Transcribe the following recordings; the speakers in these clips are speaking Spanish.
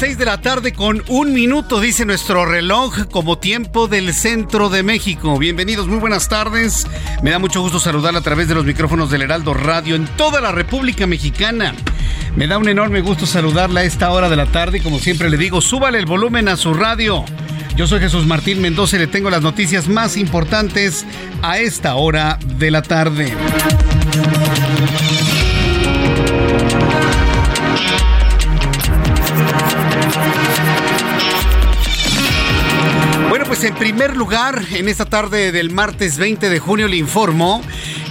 6 de la tarde con un minuto, dice nuestro reloj, como tiempo del centro de México. Bienvenidos, muy buenas tardes. Me da mucho gusto saludar a través de los micrófonos del Heraldo Radio en toda la República Mexicana. Me da un enorme gusto saludarla a esta hora de la tarde como siempre le digo, súbale el volumen a su radio. Yo soy Jesús Martín Mendoza y le tengo las noticias más importantes a esta hora de la tarde. Pues en primer lugar, en esta tarde del martes 20 de junio le informo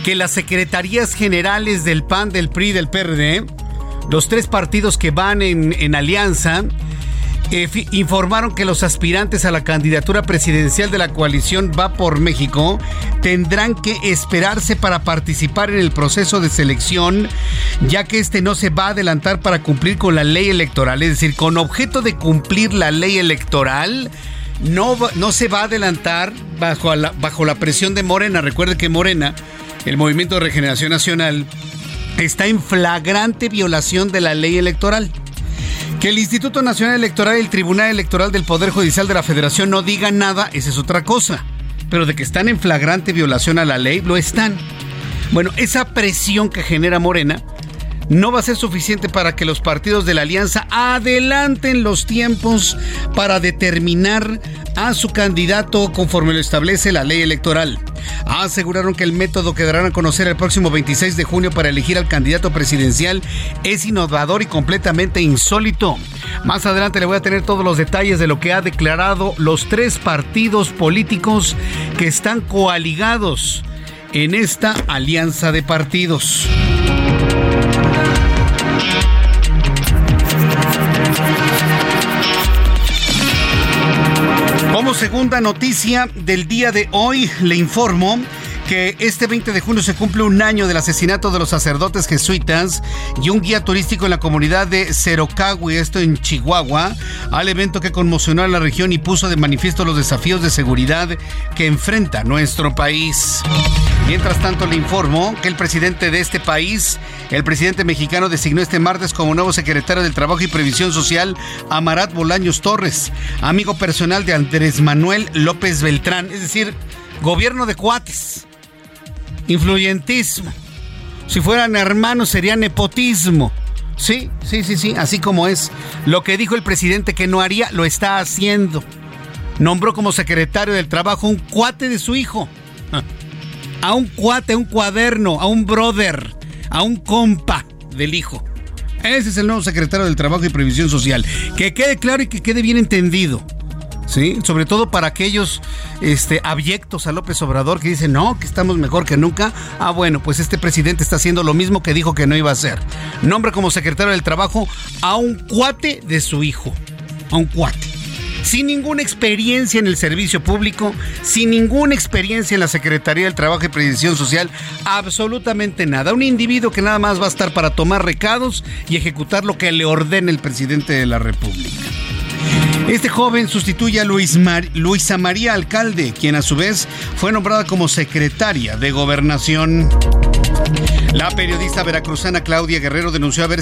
que las secretarías generales del PAN, del PRI, del PRD, los tres partidos que van en, alianza, eh, informaron que los aspirantes a la candidatura presidencial de la coalición Va por México tendrán que esperarse para participar en el proceso de selección, ya que este no se va a adelantar para cumplir con la ley electoral, es decir, con objeto de cumplir la ley electoral. No, no se va a adelantar bajo la, bajo la presión de Morena. Recuerde que Morena, el Movimiento de Regeneración Nacional, está en flagrante violación de la ley electoral. Que el Instituto Nacional Electoral y el Tribunal Electoral del Poder Judicial de la Federación no digan nada, esa es otra cosa. Pero de que están en flagrante violación a la ley, lo están. Bueno, esa presión que genera Morena no va a ser suficiente para que los partidos de la alianza adelanten los tiempos para determinar a su candidato conforme lo establece la ley electoral. Aseguraron que el método que darán a conocer el próximo 26 de junio para elegir al candidato presidencial es innovador y completamente insólito. Más adelante le voy a tener todos los detalles de lo que ha declarado los tres partidos políticos que están coaligados en esta alianza de partidos. Segunda noticia del día de hoy, le informo que este 20 de junio se cumple un año del asesinato de los sacerdotes jesuitas y un guía turístico en la comunidad de Cerocagui, esto en Chihuahua, al evento que conmocionó a la región y puso de manifiesto los desafíos de seguridad que enfrenta nuestro país. Mientras tanto, le informo que el presidente de este país, el presidente mexicano, designó este martes como nuevo secretario del Trabajo y Previsión Social a Marat Bolaños Torres, amigo personal de Andrés Manuel López Beltrán, es decir, gobierno de cuates, influyentismo. Si fueran hermanos sería nepotismo. Sí, sí, sí, sí, así como es. Lo que dijo el presidente que no haría, lo está haciendo. Nombró como secretario del Trabajo un cuate de su hijo a un cuate, a un cuaderno, a un brother, a un compa del hijo. Ese es el nuevo secretario del Trabajo y Previsión Social. Que quede claro y que quede bien entendido. ¿Sí? Sobre todo para aquellos este, abyectos a López Obrador que dicen, no, que estamos mejor que nunca. Ah, bueno, pues este presidente está haciendo lo mismo que dijo que no iba a hacer. Nombra como secretario del Trabajo a un cuate de su hijo. A un cuate. Sin ninguna experiencia en el servicio público, sin ninguna experiencia en la Secretaría del Trabajo y Previsión Social, absolutamente nada. Un individuo que nada más va a estar para tomar recados y ejecutar lo que le ordene el presidente de la República. Este joven sustituye a Luisa María Alcalde, quien a su vez fue nombrada como secretaria de Gobernación. La periodista veracruzana Claudia Guerrero denunció haber,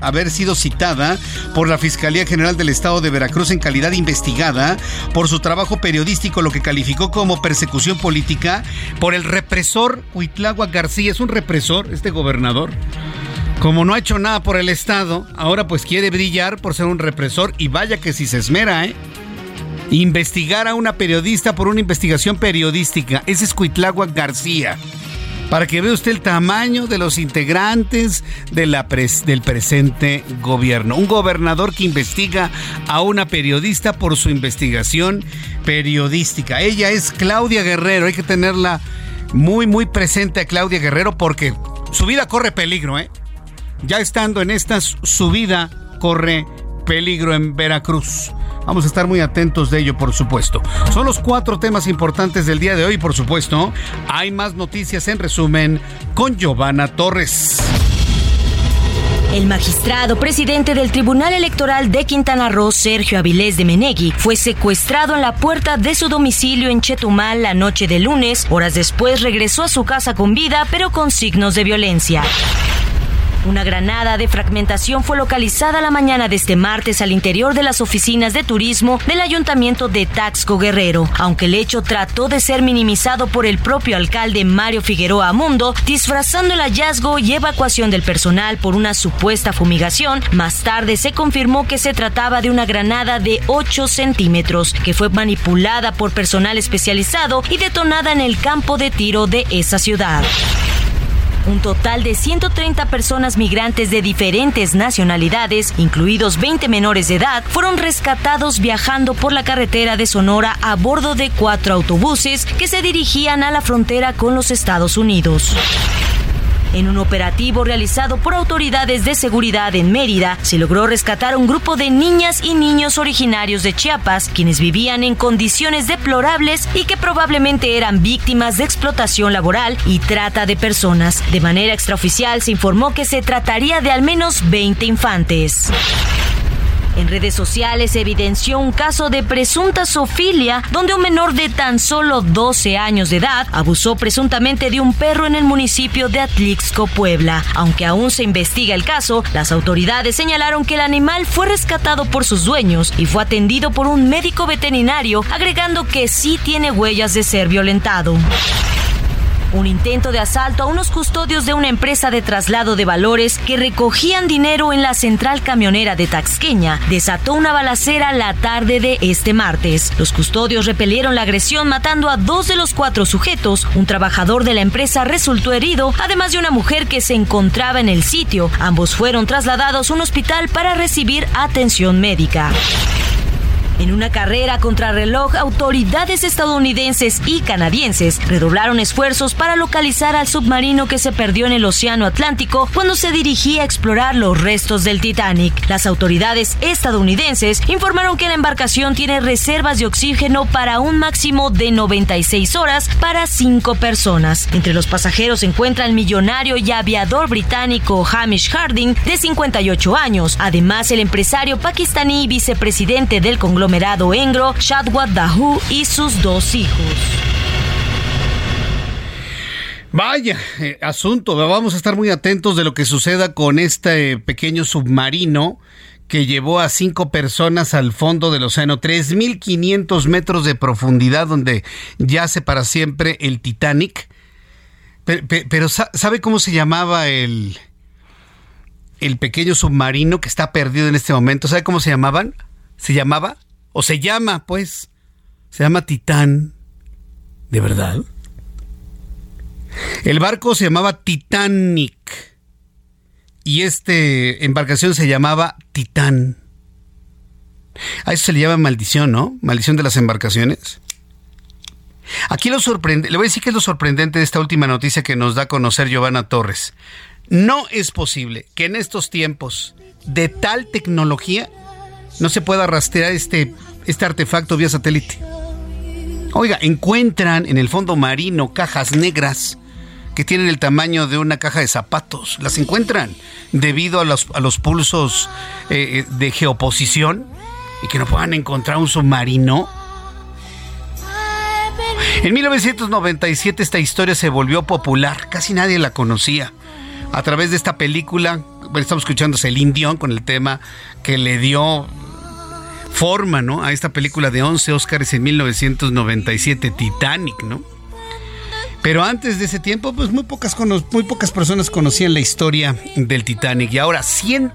haber sido citada por la Fiscalía General del Estado de Veracruz en calidad investigada por su trabajo periodístico, lo que calificó como persecución política por el represor Huitlagua García. Es un represor, este gobernador. Como no ha hecho nada por el Estado, ahora pues quiere brillar por ser un represor y vaya que si se esmera, ¿eh? Investigar a una periodista por una investigación periodística. Ese es Cuitlagua García. Para que vea usted el tamaño de los integrantes del presente gobierno. Un gobernador que investiga a una periodista por su investigación periodística. Ella es Claudia Guerrero. Hay que tenerla muy, muy presente a Claudia Guerrero porque su vida corre peligro, ¿eh? ya estando en esta subida, corre peligro en Veracruz. Vamos a estar muy atentos de ello, por supuesto. Son los cuatro temas importantes del día de hoy, por supuesto. Hay más noticias en resumen con Giovanna Torres. El magistrado presidente del Tribunal Electoral de Quintana Roo, Sergio Avilés de Menegui, fue secuestrado en la puerta de su domicilio en Chetumal la noche de lunes. Horas después regresó a su casa con vida, pero con signos de violencia. Una granada de fragmentación fue localizada la mañana de este martes al interior de las oficinas de turismo del ayuntamiento de Taxco Guerrero. Aunque el hecho trató de ser minimizado por el propio alcalde Mario Figueroa Mundo, disfrazando el hallazgo y evacuación del personal por una supuesta fumigación, más tarde se confirmó que se trataba de una granada de 8 centímetros que fue manipulada por personal especializado y detonada en el campo de tiro de esa ciudad. Un total de 130 personas migrantes de diferentes nacionalidades, incluidos 20 menores de edad, fueron rescatados viajando por la carretera de Sonora a bordo de cuatro autobuses que se dirigían a la frontera con los Estados Unidos. En un operativo realizado por autoridades de seguridad en Mérida, se logró rescatar a un grupo de niñas y niños originarios de Chiapas, quienes vivían en condiciones deplorables y que probablemente eran víctimas de explotación laboral y trata de personas. De manera extraoficial se informó que se trataría de al menos 20 infantes. En redes sociales se evidenció un caso de presunta sofilia donde un menor de tan solo 12 años de edad abusó presuntamente de un perro en el municipio de Atlixco, Puebla. Aunque aún se investiga el caso, las autoridades señalaron que el animal fue rescatado por sus dueños y fue atendido por un médico veterinario, agregando que sí tiene huellas de ser violentado. Un intento de asalto a unos custodios de una empresa de traslado de valores que recogían dinero en la central camionera de Taxqueña desató una balacera la tarde de este martes. Los custodios repelieron la agresión matando a dos de los cuatro sujetos. Un trabajador de la empresa resultó herido, además de una mujer que se encontraba en el sitio. Ambos fueron trasladados a un hospital para recibir atención médica. En una carrera contra reloj, autoridades estadounidenses y canadienses redoblaron esfuerzos para localizar al submarino que se perdió en el Océano Atlántico cuando se dirigía a explorar los restos del Titanic. Las autoridades estadounidenses informaron que la embarcación tiene reservas de oxígeno para un máximo de 96 horas para cinco personas. Entre los pasajeros se encuentra el millonario y aviador británico Hamish Harding, de 58 años. Además, el empresario pakistaní y vicepresidente del conglomerado conglomerado Engro, Dahu y sus dos hijos. Vaya eh, asunto, vamos a estar muy atentos de lo que suceda con este pequeño submarino que llevó a cinco personas al fondo del océano, 3.500 metros de profundidad donde yace para siempre el Titanic. Pero, pero, ¿sabe cómo se llamaba el, el pequeño submarino que está perdido en este momento? ¿Sabe cómo se llamaban? Se llamaba o se llama, pues, se llama Titán. ¿De verdad? El barco se llamaba Titanic y esta embarcación se llamaba Titán. A eso se le llama maldición, ¿no? Maldición de las embarcaciones. Aquí lo sorprende, le voy a decir que es lo sorprendente de esta última noticia que nos da a conocer Giovanna Torres. No es posible que en estos tiempos de tal tecnología no se pueda rastrear este, este artefacto vía satélite. Oiga, encuentran en el fondo marino cajas negras que tienen el tamaño de una caja de zapatos. Las encuentran debido a los, a los pulsos eh, eh, de geoposición y que no puedan encontrar un submarino. En 1997 esta historia se volvió popular, casi nadie la conocía. A través de esta película, estamos escuchando el Dion con el tema que le dio forma, ¿no? A esta película de 11 Oscars en 1997, Titanic, ¿no? Pero antes de ese tiempo, pues muy pocas, muy pocas personas conocían la historia del Titanic. Y ahora, 100,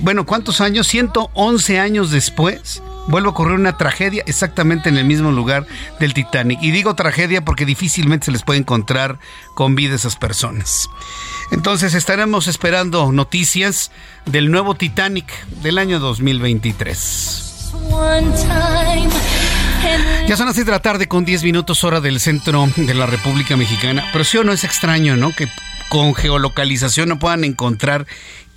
bueno, ¿cuántos años? 111 años después, vuelve a ocurrir una tragedia exactamente en el mismo lugar del Titanic. Y digo tragedia porque difícilmente se les puede encontrar con vida esas personas. Entonces estaremos esperando noticias del nuevo Titanic del año 2023. Ya son las 6 de la tarde con 10 minutos hora del centro de la República Mexicana. Pero sí o no es extraño, ¿no? Que con geolocalización no puedan encontrar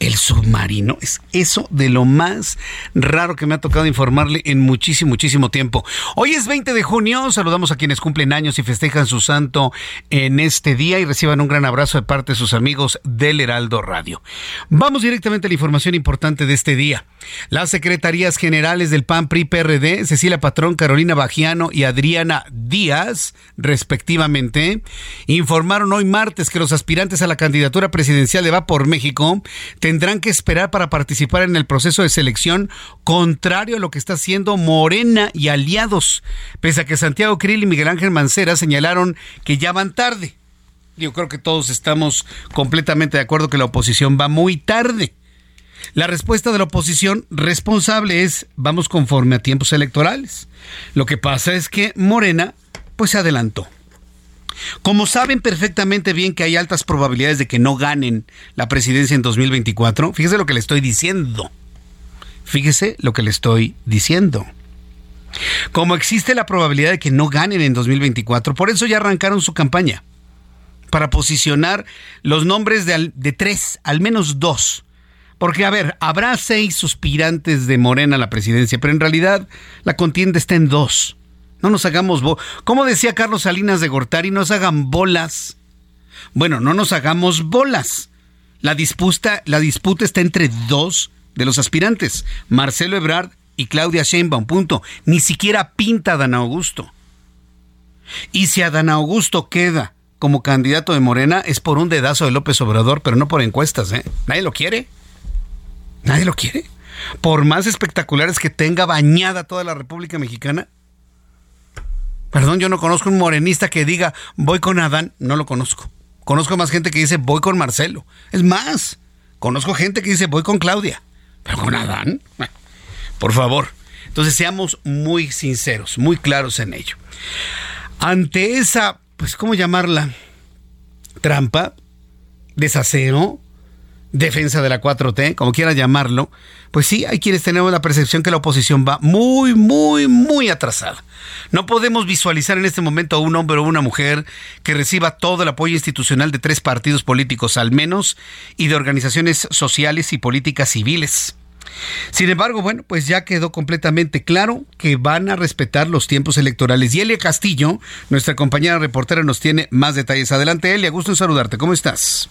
el submarino. Es eso de lo más raro que me ha tocado informarle en muchísimo, muchísimo tiempo. Hoy es 20 de junio. Saludamos a quienes cumplen años y festejan su santo en este día y reciban un gran abrazo de parte de sus amigos del Heraldo Radio. Vamos directamente a la información importante de este día. Las secretarías generales del PAN PRI PRD, Cecilia Patrón, Carolina Bagiano y Adriana Díaz, respectivamente, informaron hoy martes que los aspirantes a la candidatura presidencial de Va por México tendrán que esperar para participar en el proceso de selección, contrario a lo que está haciendo Morena y aliados, pese a que Santiago Krill y Miguel Ángel Mancera señalaron que ya van tarde. Yo creo que todos estamos completamente de acuerdo que la oposición va muy tarde. La respuesta de la oposición responsable es vamos conforme a tiempos electorales. Lo que pasa es que Morena pues se adelantó. Como saben perfectamente bien que hay altas probabilidades de que no ganen la presidencia en 2024, fíjese lo que le estoy diciendo. Fíjese lo que le estoy diciendo. Como existe la probabilidad de que no ganen en 2024, por eso ya arrancaron su campaña. Para posicionar los nombres de, de tres, al menos dos. Porque, a ver, habrá seis suspirantes de Morena a la presidencia, pero en realidad la contienda está en dos. No nos hagamos, como decía Carlos Salinas de Gortari, no nos hagan bolas. Bueno, no nos hagamos bolas. La disputa, la disputa está entre dos de los aspirantes, Marcelo Ebrard y Claudia Sheinbaum, punto. Ni siquiera pinta a Dan Augusto. Y si a Dan Augusto queda como candidato de Morena, es por un dedazo de López Obrador, pero no por encuestas, ¿eh? Nadie lo quiere. Nadie lo quiere. Por más espectaculares que tenga bañada toda la República Mexicana, Perdón, yo no conozco un morenista que diga voy con Adán, no lo conozco. Conozco más gente que dice voy con Marcelo. Es más, conozco gente que dice voy con Claudia. Pero con Adán, por favor. Entonces seamos muy sinceros, muy claros en ello. Ante esa, pues, ¿cómo llamarla? Trampa, desaseo, defensa de la 4T, como quiera llamarlo, pues sí, hay quienes tenemos la percepción que la oposición va muy, muy, muy atrasada. No podemos visualizar en este momento a un hombre o una mujer que reciba todo el apoyo institucional de tres partidos políticos al menos y de organizaciones sociales y políticas civiles. Sin embargo, bueno, pues ya quedó completamente claro que van a respetar los tiempos electorales. Y Elia Castillo, nuestra compañera reportera, nos tiene más detalles. Adelante, Elia, gusto en saludarte. ¿Cómo estás?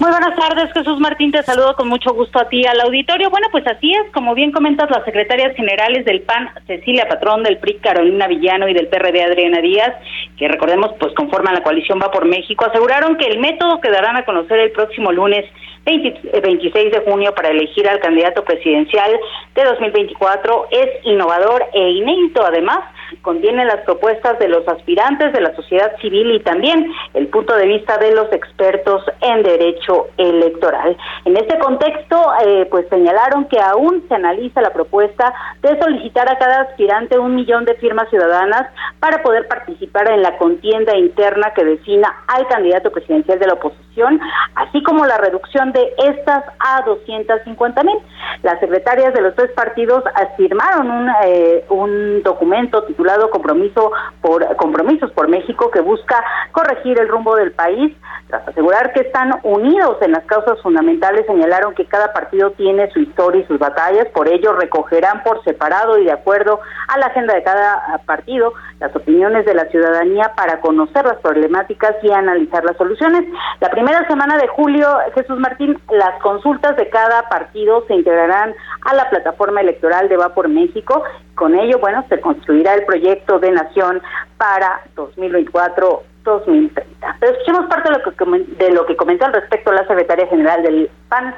Muy buenas tardes, Jesús Martín, te saludo con mucho gusto a ti al auditorio. Bueno, pues así es, como bien comentas, las secretarias generales del PAN, Cecilia Patrón, del PRI, Carolina Villano y del PRD, Adriana Díaz, que recordemos, pues conforman la coalición Va por México, aseguraron que el método que darán a conocer el próximo lunes 26 eh, de junio para elegir al candidato presidencial de 2024 es innovador e inédito. Además, contiene las propuestas de los aspirantes de la sociedad civil y también el punto de vista de los expertos en derecho electoral. En este contexto, eh, pues señalaron que aún se analiza la propuesta de solicitar a cada aspirante un millón de firmas ciudadanas para poder participar en la contienda interna que defina al candidato presidencial de la oposición, así como la reducción de estas a 250 mil. Las secretarias de los tres partidos firmaron un, eh, un documento titulado Compromiso por Compromisos por México que busca corregir el rumbo del país tras asegurar que están unidos en las causas fundamentales, señalaron que cada partido tiene su historia y sus batallas, por ello recogerán por separado y de acuerdo a la agenda de cada partido las opiniones de la ciudadanía para conocer las problemáticas y analizar las soluciones. La primera semana de julio, Jesús Martín, las consultas de cada partido se integrarán a la plataforma electoral de Va por México. Con ello, bueno, se construirá el proyecto de nación para 2024 2030. Pero escuchemos parte de lo que, de lo que comentó al respecto la secretaria general del PAN,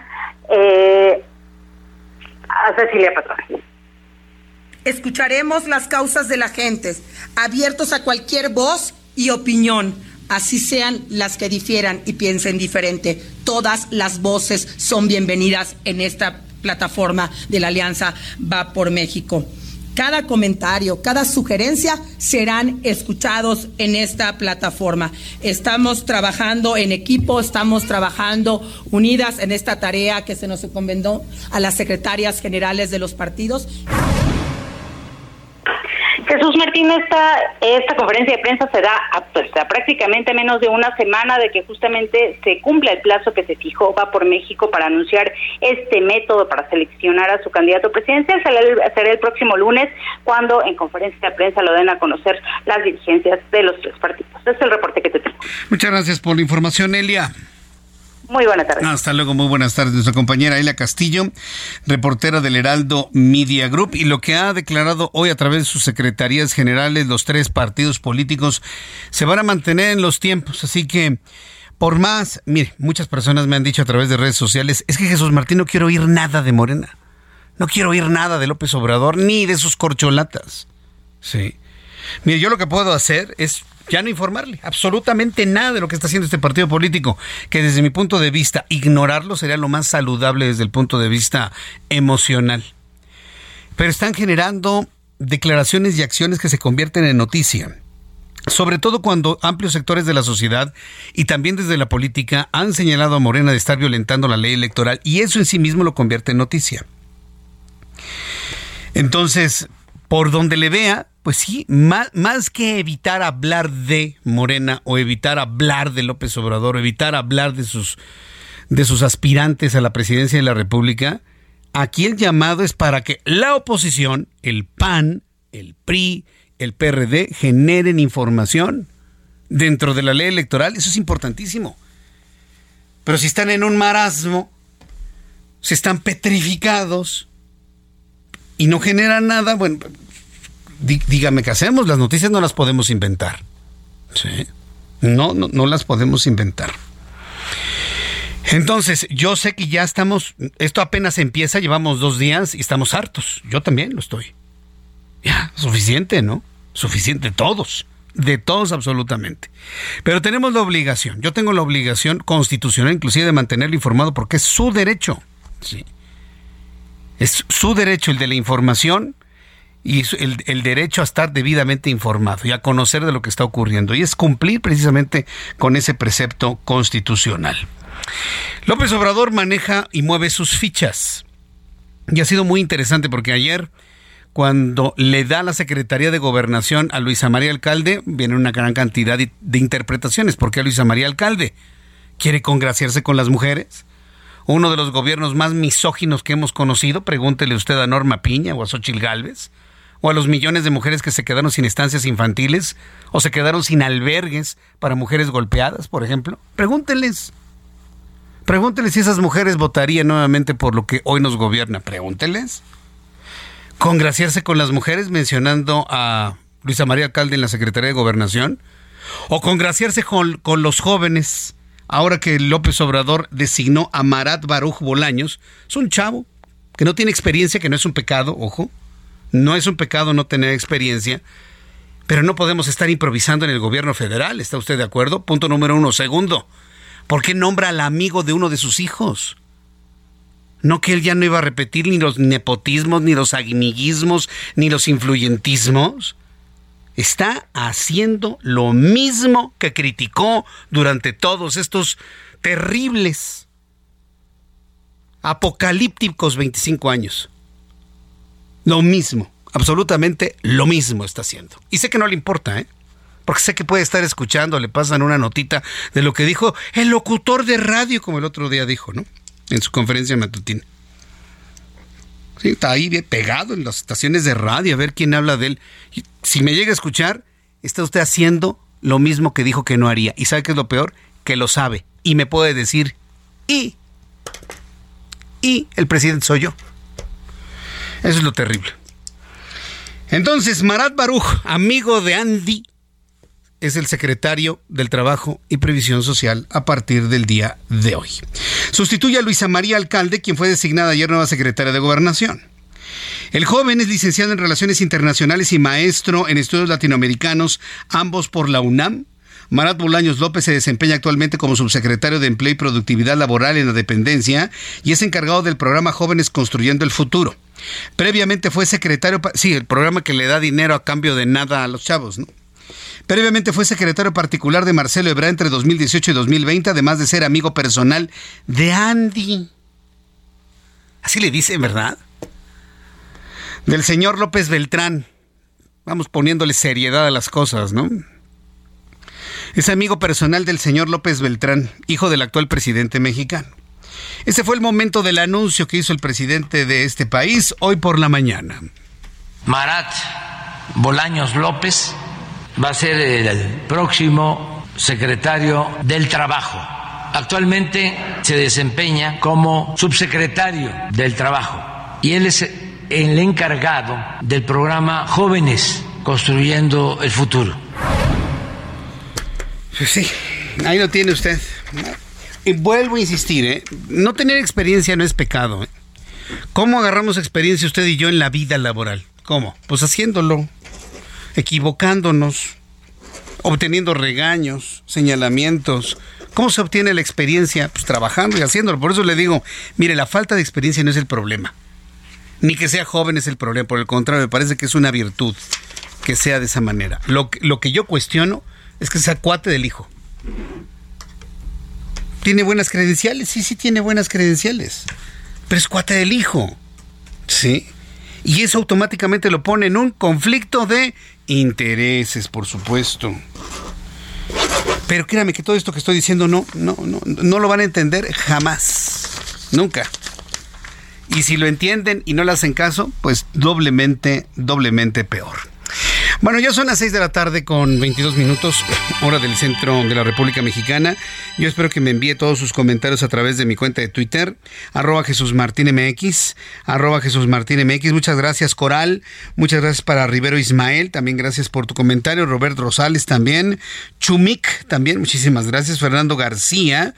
eh, a Cecilia Patrón. Escucharemos las causas de la gente, abiertos a cualquier voz y opinión, así sean las que difieran y piensen diferente. Todas las voces son bienvenidas en esta plataforma de la Alianza Va por México. Cada comentario, cada sugerencia serán escuchados en esta plataforma. Estamos trabajando en equipo, estamos trabajando unidas en esta tarea que se nos encomendó a las secretarias generales de los partidos. Jesús Martín, esta, esta conferencia de prensa se da pues, a, prácticamente menos de una semana de que justamente se cumpla el plazo que se fijó va por México para anunciar este método para seleccionar a su candidato presidencial. Será el, será el próximo lunes cuando en conferencia de prensa lo den a conocer las dirigencias de los tres partidos. Este es el reporte que te tengo. Muchas gracias por la información, Elia. Muy buenas tardes. Hasta luego, muy buenas tardes. Nuestra compañera Elia Castillo, reportera del Heraldo Media Group, y lo que ha declarado hoy a través de sus secretarías generales, los tres partidos políticos se van a mantener en los tiempos. Así que, por más, mire, muchas personas me han dicho a través de redes sociales, es que Jesús Martín no quiero oír nada de Morena. No quiero oír nada de López Obrador ni de sus corcholatas. Sí. Mire, yo lo que puedo hacer es ya no informarle absolutamente nada de lo que está haciendo este partido político, que desde mi punto de vista ignorarlo sería lo más saludable desde el punto de vista emocional. Pero están generando declaraciones y acciones que se convierten en noticia. Sobre todo cuando amplios sectores de la sociedad y también desde la política han señalado a Morena de estar violentando la ley electoral y eso en sí mismo lo convierte en noticia. Entonces, por donde le vea, pues sí, más, más, que evitar hablar de Morena o evitar hablar de López Obrador, o evitar hablar de sus, de sus aspirantes a la presidencia de la República, aquí el llamado es para que la oposición, el PAN, el PRI, el PRD, generen información dentro de la ley electoral. Eso es importantísimo. Pero si están en un marasmo, si están petrificados y no generan nada, bueno, dígame qué hacemos, las noticias no las podemos inventar. ¿Sí? No, no, no las podemos inventar. Entonces, yo sé que ya estamos, esto apenas empieza, llevamos dos días y estamos hartos. Yo también lo estoy. Ya, suficiente, ¿no? Suficiente, todos. De todos absolutamente. Pero tenemos la obligación, yo tengo la obligación constitucional inclusive de mantenerlo informado porque es su derecho. Sí. Es su derecho el de la información y el, derecho a estar debidamente informado y a conocer de lo que está ocurriendo. Y es cumplir precisamente con ese precepto constitucional. López Obrador maneja y mueve sus fichas. Y ha sido muy interesante porque ayer, cuando le da la Secretaría de Gobernación a Luisa María Alcalde, viene una gran cantidad de, de interpretaciones. ¿Por qué a Luisa María Alcalde? ¿Quiere congraciarse con las mujeres? Uno de los gobiernos más misóginos que hemos conocido, pregúntele usted a Norma Piña o a Xochil Gálvez, o a los millones de mujeres que se quedaron sin estancias infantiles o se quedaron sin albergues para mujeres golpeadas, por ejemplo? Pregúntenles. Pregúntenles si esas mujeres votarían nuevamente por lo que hoy nos gobierna. Pregúntenles. Congraciarse con las mujeres mencionando a Luisa María Alcalde en la Secretaría de Gobernación. O congraciarse con, con los jóvenes. Ahora que López Obrador designó a Marat Baruch Bolaños, es un chavo que no tiene experiencia, que no es un pecado, ojo, no es un pecado no tener experiencia, pero no podemos estar improvisando en el gobierno federal. ¿Está usted de acuerdo? Punto número uno. Segundo, ¿por qué nombra al amigo de uno de sus hijos? No que él ya no iba a repetir ni los nepotismos, ni los amiguismos, ni los influyentismos. Está haciendo lo mismo que criticó durante todos estos terribles, apocalípticos 25 años. Lo mismo, absolutamente lo mismo está haciendo. Y sé que no le importa, ¿eh? Porque sé que puede estar escuchando, le pasan una notita de lo que dijo el locutor de radio, como el otro día dijo, ¿no? En su conferencia matutina. Sí, está ahí bien pegado en las estaciones de radio a ver quién habla de él. si me llega a escuchar, está usted haciendo lo mismo que dijo que no haría. ¿Y sabe qué es lo peor? Que lo sabe. Y me puede decir, y, y el presidente soy yo. Eso es lo terrible. Entonces, Marat Baruch, amigo de Andy, es el secretario del Trabajo y Previsión Social a partir del día de hoy. Sustituye a Luisa María Alcalde, quien fue designada ayer nueva secretaria de Gobernación. El joven es licenciado en Relaciones Internacionales y maestro en Estudios Latinoamericanos, ambos por la UNAM. Marat Bolaños López se desempeña actualmente como subsecretario de Empleo y Productividad Laboral en la dependencia y es encargado del programa Jóvenes Construyendo el Futuro. Previamente fue secretario, sí, el programa que le da dinero a cambio de nada a los chavos, ¿no? Previamente fue secretario particular de Marcelo Ebrard entre 2018 y 2020, además de ser amigo personal de Andy. Así le dicen, ¿verdad? Del señor López Beltrán. Vamos poniéndole seriedad a las cosas, ¿no? Es amigo personal del señor López Beltrán, hijo del actual presidente mexicano. Ese fue el momento del anuncio que hizo el presidente de este país hoy por la mañana. Marat Bolaños López va a ser el próximo secretario del Trabajo. Actualmente se desempeña como subsecretario del Trabajo y él es el encargado del programa Jóvenes Construyendo el Futuro. Pues sí, ahí lo tiene usted. Y vuelvo a insistir, ¿eh? no tener experiencia no es pecado. ¿eh? ¿Cómo agarramos experiencia usted y yo en la vida laboral? ¿Cómo? Pues haciéndolo equivocándonos, obteniendo regaños, señalamientos. ¿Cómo se obtiene la experiencia? Pues trabajando y haciéndolo. Por eso le digo, mire, la falta de experiencia no es el problema. Ni que sea joven es el problema. Por el contrario, me parece que es una virtud que sea de esa manera. Lo, lo que yo cuestiono es que sea cuate del hijo. ¿Tiene buenas credenciales? Sí, sí tiene buenas credenciales. Pero es cuate del hijo. Sí. Y eso automáticamente lo pone en un conflicto de intereses, por supuesto. Pero créame que todo esto que estoy diciendo no, no, no, no lo van a entender jamás. Nunca. Y si lo entienden y no le hacen caso, pues doblemente, doblemente peor. Bueno, ya son las 6 de la tarde con 22 minutos, hora del centro de la República Mexicana. Yo espero que me envíe todos sus comentarios a través de mi cuenta de Twitter, arroba Jesús Martín MX, arroba Jesús Martín MX. Muchas gracias, Coral. Muchas gracias para Rivero Ismael. También gracias por tu comentario. Robert Rosales también. Chumik también. Muchísimas gracias. Fernando García.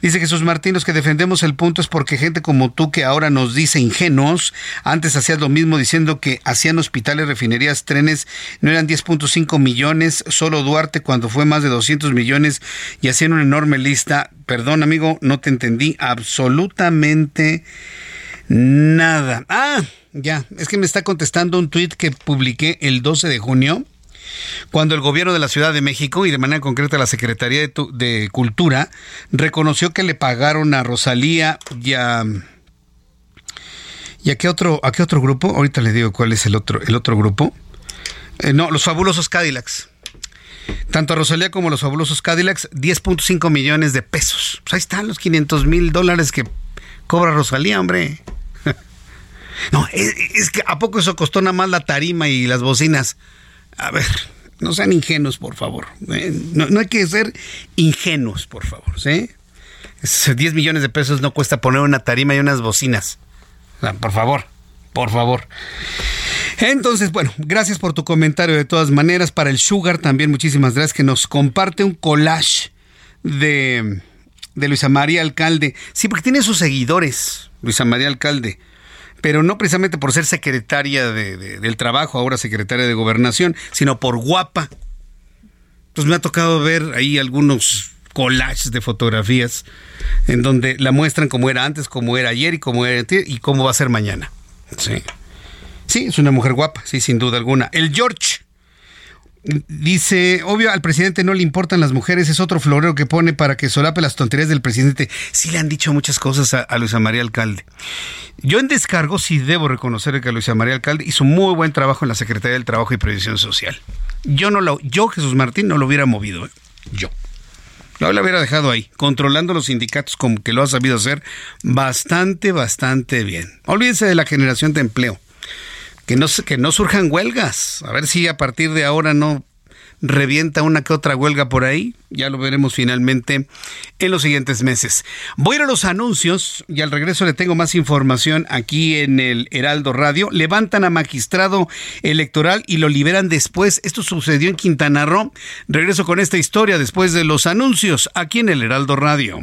Dice Jesús Martín, los que defendemos el punto es porque gente como tú que ahora nos dice ingenuos, antes hacías lo mismo diciendo que hacían hospitales, refinerías, trenes, no eran 10.5 millones, solo Duarte cuando fue más de 200 millones y hacían una enorme lista. Perdón amigo, no te entendí absolutamente nada. Ah, ya, es que me está contestando un tuit que publiqué el 12 de junio cuando el gobierno de la Ciudad de México y de manera concreta la Secretaría de, Cultura reconoció que le pagaron a Rosalía y a... ¿Y a qué otro, a qué otro grupo? Ahorita le digo cuál es el otro, el otro grupo. Eh, no, los fabulosos Cadillacs. Tanto Rosalía como los fabulosos Cadillacs, 10.5 millones de pesos. Pues ahí están los 500 mil dólares que cobra Rosalía, hombre. No, es, que ¿a poco eso costó nada más la tarima y las bocinas? A ver, no sean ingenuos, por favor. ¿eh? No, hay que ser ingenuos, por favor. ¿sí? 10 millones de pesos no cuesta poner una tarima y unas bocinas. por favor, por favor. Entonces, bueno, gracias por tu comentario de todas maneras. Para el Sugar también, muchísimas gracias, que nos comparte un collage de, Luisa María Alcalde. Sí, porque tiene sus seguidores, Luisa María Alcalde pero no precisamente por ser secretaria del trabajo, ahora secretaria de gobernación, sino por guapa. Entonces me ha tocado ver ahí algunos collages de fotografías en donde la muestran como era antes, como era ayer y como era y cómo va a ser mañana. Sí. Sí, es una mujer guapa, sí, sin duda alguna. El George. Dice, obvio, al presidente no le importan las mujeres, es otro florero que pone para que solape las tonterías del presidente. Sí le han dicho muchas cosas a, Luisa María Alcalde. Yo en descargo sí debo reconocer que Luisa María Alcalde hizo muy buen trabajo en la Secretaría del Trabajo y Previsión Social. Yo no lo, yo Jesús Martín no lo hubiera movido, ¿eh? yo. No lo hubiera dejado ahí, controlando los sindicatos como que lo ha sabido hacer bastante, bastante bien. Olvídense de la generación de empleo que no, que no surjan huelgas. A ver si a partir de ahora no revienta una que otra huelga por ahí. Ya lo veremos finalmente en los siguientes meses. Voy a ir a los anuncios y al regreso le tengo más información aquí en el Heraldo Radio. Levantan a magistrado electoral y lo liberan después. Esto sucedió en Quintana Roo. Regreso con esta historia después de los anuncios aquí en el Heraldo Radio.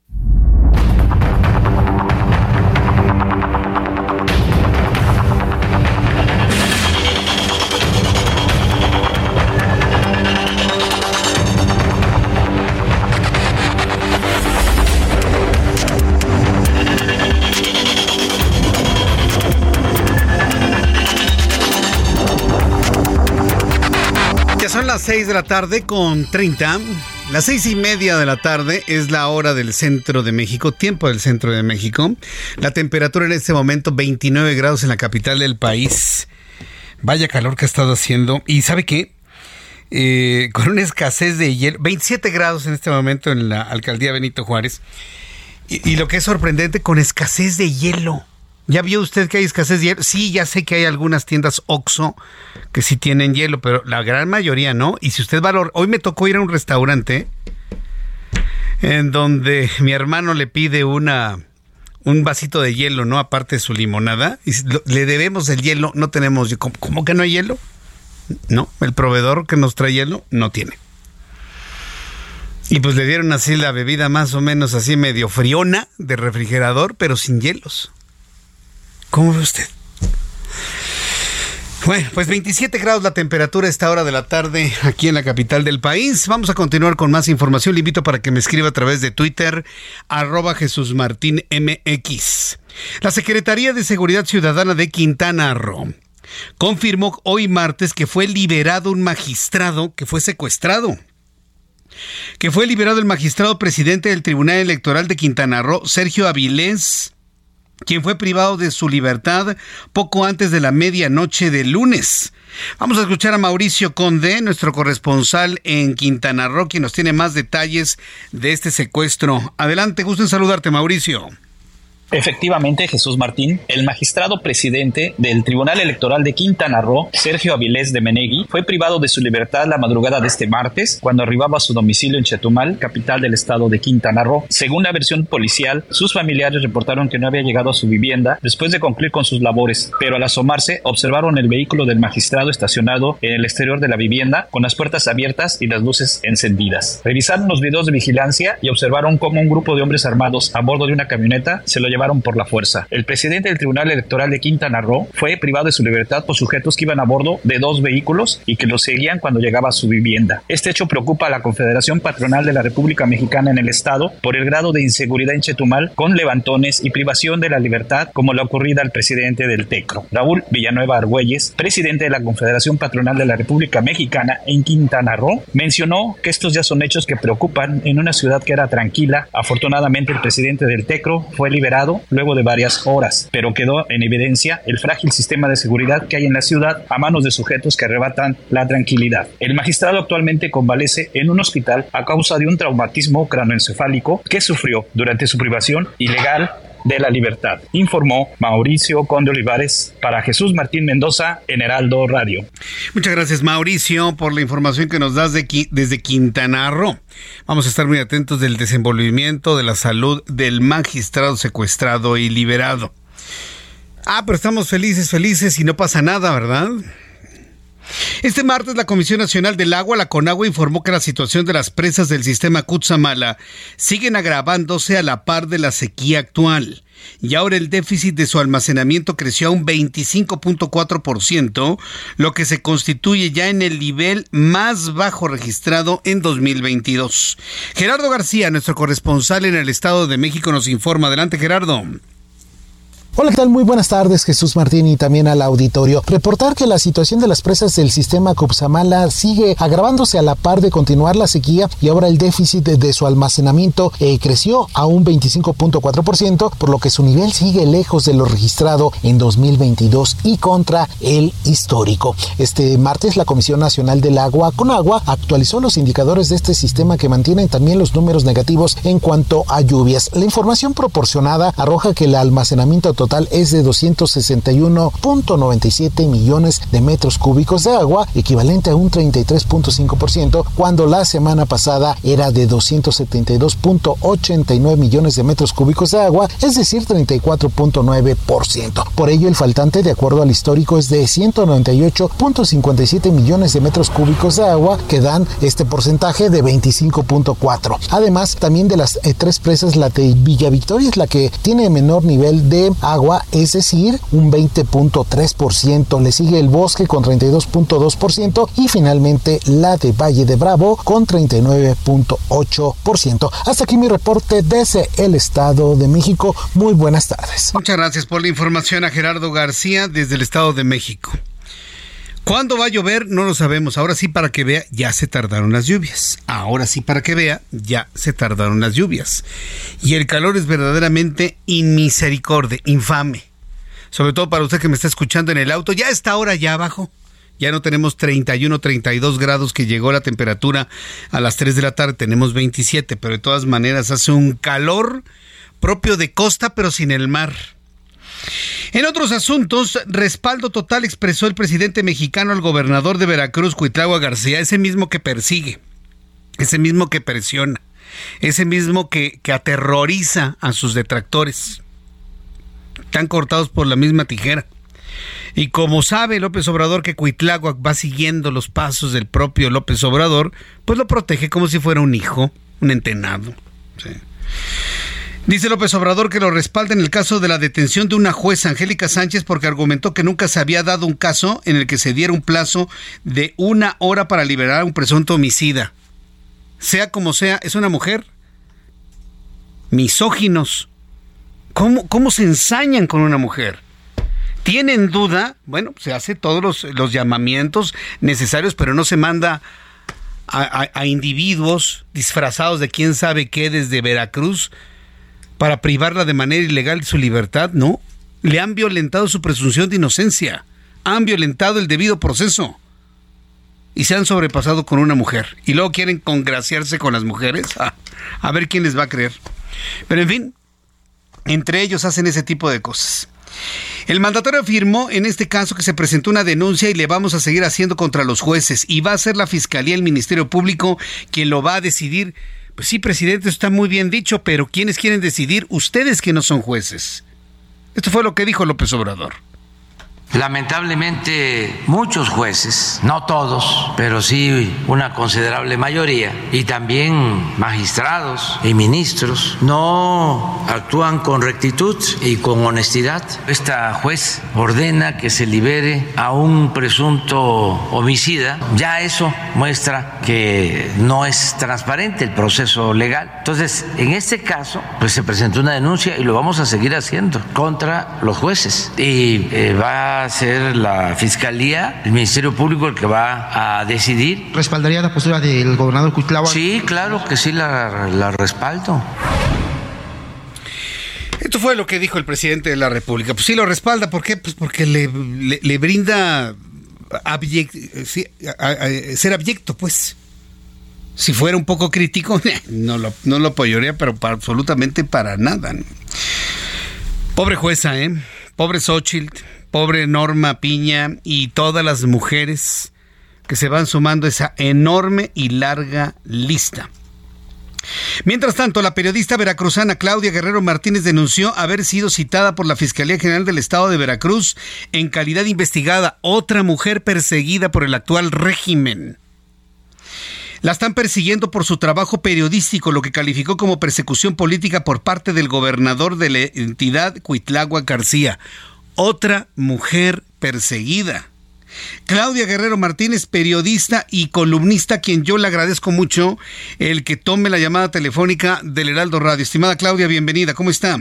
Las 6 de la tarde con 30. Las seis y media de la tarde es la hora del centro de México, tiempo del centro de México. La temperatura en este momento 29 grados en la capital del país. Vaya calor que ha estado haciendo. ¿Y sabe qué? Eh, con una escasez de hielo, 27 grados en este momento en la alcaldía Benito Juárez. y lo que es sorprendente, con escasez de hielo. ¿Ya vio usted que hay escasez de hielo? Sí, ya sé que hay algunas tiendas OXO que sí tienen hielo, pero la gran mayoría no. Y si usted va a... Hoy me tocó ir a un restaurante en donde mi hermano le pide una un vasito de hielo, ¿no? Aparte de su limonada. Y le debemos el hielo, no tenemos... ¿Cómo, ¿Cómo que no hay hielo? No, el proveedor que nos trae hielo no tiene. Y pues le dieron así la bebida más o menos así medio friona de refrigerador, pero sin hielos. ¿Cómo ve usted? Bueno, pues 27 grados la temperatura a esta hora de la tarde aquí en la capital del país. Vamos a continuar con más información. Le invito para que me escriba a través de Twitter, arroba Jesús Martín MX. La Secretaría de Seguridad Ciudadana de Quintana Roo confirmó hoy martes que fue liberado un magistrado que fue secuestrado. Que fue liberado el magistrado presidente del Tribunal Electoral de Quintana Roo, Sergio Avilés quien fue privado de su libertad poco antes de la medianoche del lunes. Vamos a escuchar a Mauricio Conde, nuestro corresponsal en Quintana Roo, quien nos tiene más detalles de este secuestro. Adelante, gusto en saludarte, Mauricio. Efectivamente, Jesús Martín, el magistrado presidente del Tribunal Electoral de Quintana Roo, Sergio Avilés de Menegui, fue privado de su libertad la madrugada de este martes cuando arribaba a su domicilio en Chetumal, capital del estado de Quintana Roo. Según la versión policial, sus familiares reportaron que no había llegado a su vivienda después de concluir con sus labores, pero al asomarse observaron el vehículo del magistrado estacionado en el exterior de la vivienda con las puertas abiertas y las luces encendidas. Revisaron los videos de vigilancia y observaron cómo un grupo de hombres armados a bordo de una camioneta se lo llevaron por la fuerza. El presidente del Tribunal Electoral de Quintana Roo fue privado de su libertad por sujetos que iban a bordo de dos vehículos y que lo seguían cuando llegaba a su vivienda. Este hecho preocupa a la Confederación Patronal de la República Mexicana en el estado por el grado de inseguridad en Chetumal con levantones y privación de la libertad como la ocurrida al presidente del TECRO. Raúl Villanueva Argüelles, presidente de la Confederación Patronal de la República Mexicana en Quintana Roo, mencionó que estos ya son hechos que preocupan en una ciudad que era tranquila. Afortunadamente el presidente del TECRO fue liberado luego de varias horas, pero quedó en evidencia el frágil sistema de seguridad que hay en la ciudad a manos de sujetos que arrebatan la tranquilidad. El magistrado actualmente convalece en un hospital a causa de un traumatismo cranoencefálico que sufrió durante su privación ilegal de la Libertad, informó Mauricio Conde Olivares para Jesús Martín Mendoza en Heraldo Radio. Muchas gracias Mauricio por la información que nos das de, desde Quintana Roo. Vamos a estar muy atentos del desenvolvimiento de la salud del magistrado secuestrado y liberado. Ah, pero estamos felices, felices y no pasa nada, ¿verdad? Este martes la Comisión Nacional del Agua, la CONAGUA, informó que la situación de las presas del sistema Cutzamala siguen agravándose a la par de la sequía actual. Y ahora el déficit de su almacenamiento creció a un 25.4%, lo que se constituye ya en el nivel más bajo registrado en 2022. Gerardo García, nuestro corresponsal en el Estado de México, nos informa. Adelante, Gerardo. Hola, ¿qué tal? Muy buenas tardes, Jesús Martín y también al auditorio. Reportar que la situación de las presas del sistema Cupsamala sigue agravándose a la par de continuar la sequía y ahora el déficit de su almacenamiento eh, creció a un 25.4%, por lo que su nivel sigue lejos de lo registrado en 2022 y contra el histórico. Este martes la Comisión Nacional del Agua, con agua, actualizó los indicadores de este sistema que mantienen también los números negativos en cuanto a lluvias. La información proporcionada arroja que el almacenamiento total es de 261.97 millones de metros cúbicos de agua, equivalente a un 33.5%, cuando la semana pasada era de 272.89 millones de metros cúbicos de agua, es decir, 34.9%. Por ello, el faltante, de acuerdo al histórico, es de 198.57 millones de metros cúbicos de agua, que dan este porcentaje de 25.4. Además, también de las eh, tres presas, la de Villa Victoria es la que tiene menor nivel de agua, es decir, un 20.3%. Le sigue el bosque con 32.2% y finalmente la de Valle de Bravo con 39.8%. Hasta aquí mi reporte desde el Estado de México. Muy buenas tardes. Muchas gracias por la información a Gerardo García desde el Estado de México. ¿Cuándo va a llover? No lo sabemos. Ahora sí, para que vea, ya se tardaron las lluvias. Ahora sí, para que vea, ya se tardaron las lluvias. Y el calor es verdaderamente inmisericordia, infame. Sobre todo para usted que me está escuchando en el auto. Ya está ahora ya abajo. Ya no tenemos 31, 32 grados que llegó la temperatura a las 3 de la tarde. Tenemos 27, pero de todas maneras hace un calor propio de costa, pero sin el mar. En otros asuntos, respaldo total expresó el presidente mexicano al gobernador de Veracruz, Cuitlagua García, ese mismo que persigue, ese mismo que presiona, ese mismo que, que aterroriza a sus detractores. Están cortados por la misma tijera. Y como sabe López Obrador que Cuitláhuac va siguiendo los pasos del propio López Obrador, pues lo protege como si fuera un hijo, un entenado. Dice López Obrador que lo respalda en el caso de la detención de una jueza, Angélica Sánchez, porque argumentó que nunca se había dado un caso en el que se diera un plazo de una hora para liberar a un presunto homicida. Sea como sea, es una mujer. Misóginos. ¿Cómo, cómo se ensañan con una mujer? ¿Tienen duda? Bueno, se hace todos los, llamamientos necesarios, pero no se manda a, a individuos disfrazados de quién sabe qué desde Veracruz para privarla de manera ilegal de su libertad, no. Le han violentado su presunción de inocencia, han violentado el debido proceso y se han sobrepasado con una mujer. Y luego quieren congraciarse con las mujeres. A ver quién les va a creer. Pero en fin, entre ellos hacen ese tipo de cosas. El mandatario afirmó en este caso que se presentó una denuncia y le vamos a seguir haciendo contra los jueces y va a ser la Fiscalía el Ministerio Público quien lo va a decidir. Pues sí, presidente, está muy bien dicho, pero ¿quiénes quieren decidir? Ustedes que no son jueces. Esto fue lo que dijo López Obrador. Lamentablemente muchos jueces, no todos, pero sí una considerable mayoría, y también magistrados y ministros, no actúan con rectitud y con honestidad. Esta juez ordena que se libere a un presunto homicida. Ya eso muestra que no es transparente el proceso legal. Entonces, en este caso, pues se presentó una denuncia y lo vamos a seguir haciendo contra los jueces. Y eh, va a ser la Fiscalía, el Ministerio Público el que va a decidir. ¿Respaldaría la postura del gobernador Cuitlahua? Sí, claro que sí, la, la respaldo. Esto fue lo que dijo el presidente de la República. Pues sí lo respalda, ¿por qué? Pues porque le, le, le brinda abyect, sí, a, a, ser abyecto, pues. Si fuera un poco crítico, no lo, no lo apoyaría, pero para, absolutamente para nada. ¿no? Pobre jueza, ¿eh? Pobre Xochitl, pobre Norma Piña y todas las mujeres que se van sumando a esa enorme y larga lista. Mientras tanto, la periodista veracruzana Claudia Guerrero Martínez denunció haber sido citada por la Fiscalía General del Estado de Veracruz en calidad investigada, otra mujer perseguida por el actual régimen. La están persiguiendo por su trabajo periodístico, lo que calificó como persecución política por parte del gobernador de la entidad, Cuitlagua García. Otra mujer perseguida. Claudia Guerrero Martínez, periodista y columnista, quien yo le agradezco mucho el que tome la llamada telefónica del Heraldo Radio. Estimada Claudia, bienvenida, ¿cómo está?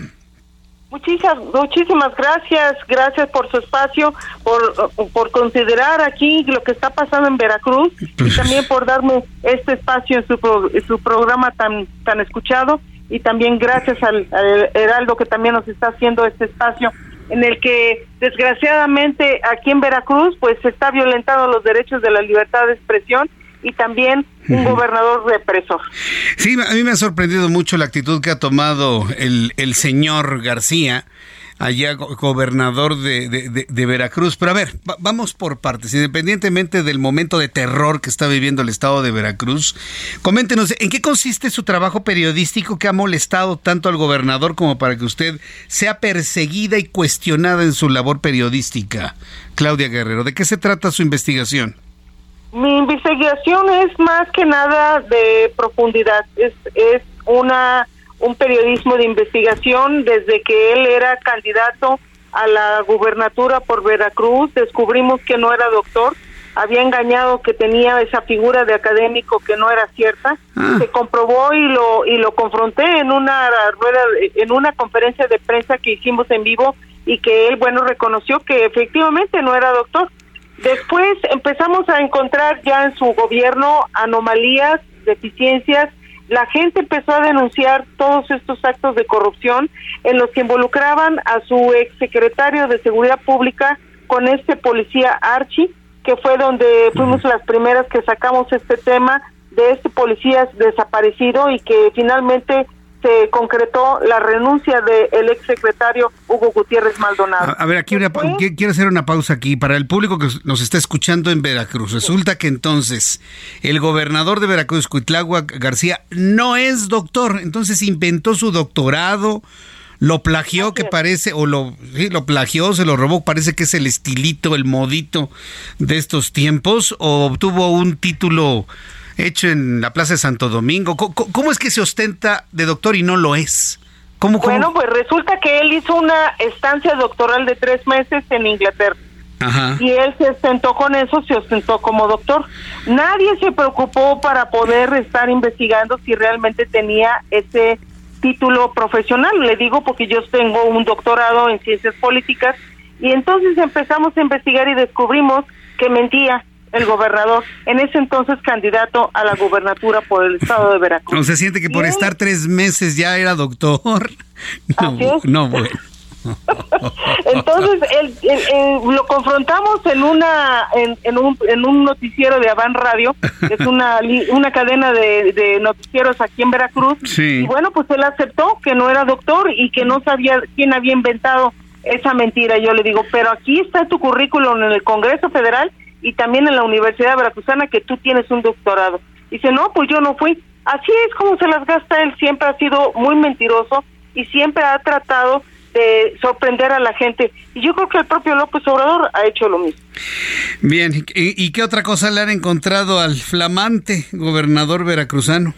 Muchísimas, muchísimas gracias, gracias por su espacio, por, por considerar aquí lo que está pasando en Veracruz y también por darme este espacio en su, su programa tan, tan escuchado y también gracias al Heraldo que también nos está haciendo este espacio en el que desgraciadamente aquí en Veracruz pues se está violentando los derechos de la libertad de expresión y también un gobernador represor. Sí, a mí me ha sorprendido mucho la actitud que ha tomado el, el señor García allá gobernador de, Veracruz. Pero a ver, vamos por partes. Independientemente del momento de terror que está viviendo el estado de Veracruz, coméntenos, ¿en qué consiste su trabajo periodístico que ha molestado tanto al gobernador como para que usted sea perseguida y cuestionada en su labor periodística? Claudia Guerrero, ¿de qué se trata su investigación? Mi investigación es más que nada de profundidad, es, es una un periodismo de investigación desde que él era candidato a la gubernatura por Veracruz. Descubrimos que no era doctor, había engañado que tenía esa figura de académico que no era cierta. Ah. Se comprobó y lo y lo confronté en una rueda en una conferencia de prensa que hicimos en vivo y que él bueno reconoció que efectivamente no era doctor. Después empezamos a encontrar ya en su gobierno anomalías, deficiencias la gente empezó a denunciar todos estos actos de corrupción en los que involucraban a su exsecretario de Seguridad Pública con este policía Archie, que fue donde fuimos las primeras que sacamos este tema de este policía desaparecido y que finalmente se concretó la renuncia del ex secretario Hugo Gutiérrez Maldonado. A, ver, aquí quiero hacer una pausa aquí para el público que nos está escuchando en Veracruz. Resulta que entonces el gobernador de Veracruz, Cuitlagua García, no es doctor, entonces inventó su doctorado, lo plagió que parece, o lo, lo plagió, se lo robó, parece que es el estilito, el modito de estos tiempos, o obtuvo un título hecho en la Plaza de Santo Domingo. ¿Cómo, es que se ostenta de doctor y no lo es? ¿Cómo, Bueno, pues resulta que él hizo una estancia doctoral de tres meses en Inglaterra. Y él se ostentó con eso, se ostentó como doctor. Nadie se preocupó para poder estar investigando si realmente tenía ese título profesional. Le digo porque yo tengo un doctorado en ciencias políticas y entonces empezamos a investigar y descubrimos que mentía el gobernador, en ese entonces candidato a la gubernatura por el estado de Veracruz. ¿No se siente que por estar tres meses ya era doctor? No, no bueno. Entonces él, lo confrontamos en una en, un, en un noticiero de Avan Radio, que es una una cadena de, noticieros aquí en Veracruz. Y bueno, pues él aceptó que no era doctor y que no sabía quién había inventado esa mentira. Yo le digo, pero aquí está tu currículum en el Congreso Federal y también en la Universidad Veracruzana que tú tienes un doctorado. Dice, no, pues yo no fui. Así es como se las gasta él, siempre ha sido muy mentiroso y siempre ha tratado de sorprender a la gente. Y yo creo que el propio López Obrador ha hecho lo mismo. Bien, ¿y, qué otra cosa le han encontrado al flamante gobernador veracruzano?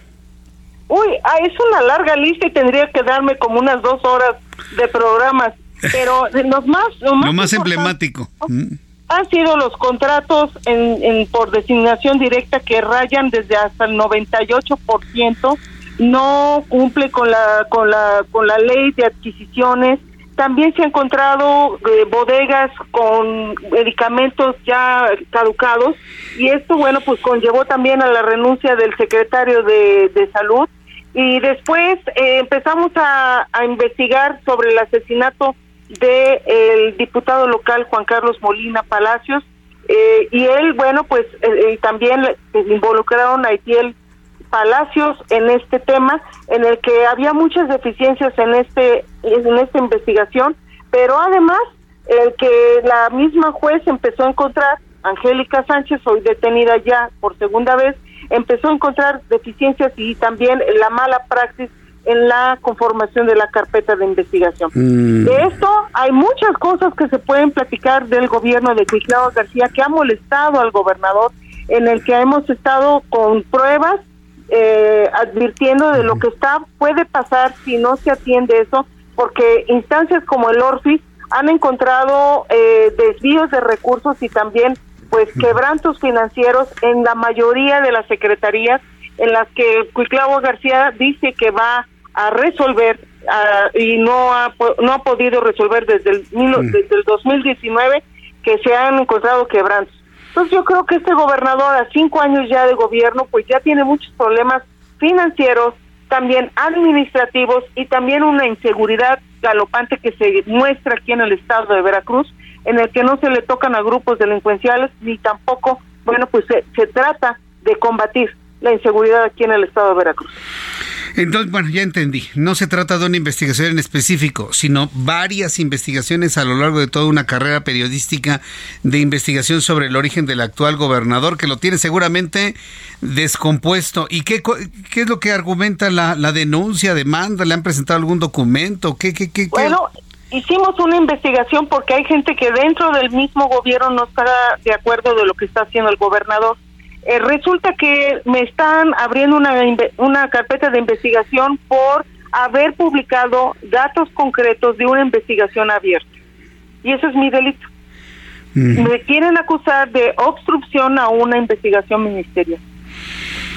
Uy, ah, es una larga lista y tendría que darme como unas dos horas de programas, pero los más... Lo más, lo más emblemático. Mm han sido los contratos en, por designación directa que rayan desde hasta el 98%, no cumple con la con la con la ley de adquisiciones. También se han encontrado eh, bodegas con medicamentos ya caducados. Y esto bueno pues conllevó también a la renuncia del secretario de, salud. Y después eh, empezamos a, a investigar sobre el asesinato de el diputado local Juan Carlos Molina Palacios eh, y él bueno pues eh, eh, también involucraron a Itiel Palacios en este tema en el que había muchas deficiencias en este en esta investigación Pero además, el que la misma juez empezó a encontrar, Angélica Sánchez, hoy detenida ya por segunda vez, empezó a encontrar deficiencias y también la mala praxis en la conformación de la carpeta de investigación. Mm. De esto hay muchas cosas que se pueden platicar del gobierno de Cuitlao García que ha molestado al gobernador, en el que hemos estado con pruebas eh, advirtiendo de lo que está puede pasar si no se atiende eso, porque instancias como el Orfis han encontrado eh, desvíos de recursos y también pues quebrantos financieros en la mayoría de las secretarías en las que Cuiclavo García dice que va a resolver y no ha no ha podido resolver desde el mil- desde el 2019 que se han encontrado quebrantos. Entonces yo creo que este gobernador a cinco años ya de gobierno pues ya tiene muchos problemas financieros, también administrativos y también una inseguridad galopante que se muestra aquí en el estado de Veracruz, en el que no se le tocan a grupos delincuenciales ni tampoco, bueno, pues se, se trata de combatir la inseguridad aquí en el estado de Veracruz. Entonces, bueno, ya entendí. No se trata de una investigación en específico, sino varias investigaciones a lo largo de toda una carrera periodística de investigación sobre el origen del actual gobernador, que lo tiene seguramente descompuesto. ¿Y qué, qué es lo que argumenta la, la denuncia, demanda? ¿Le han presentado algún documento? ¿Qué, qué, qué, qué? Bueno, hicimos una investigación porque hay gente que dentro del mismo gobierno no está de acuerdo de lo que está haciendo el gobernador. Eh, resulta que me están abriendo una, una carpeta de investigación por haber publicado datos concretos de una investigación abierta. Y ese es mi delito. Me quieren acusar de obstrucción a una investigación ministerial.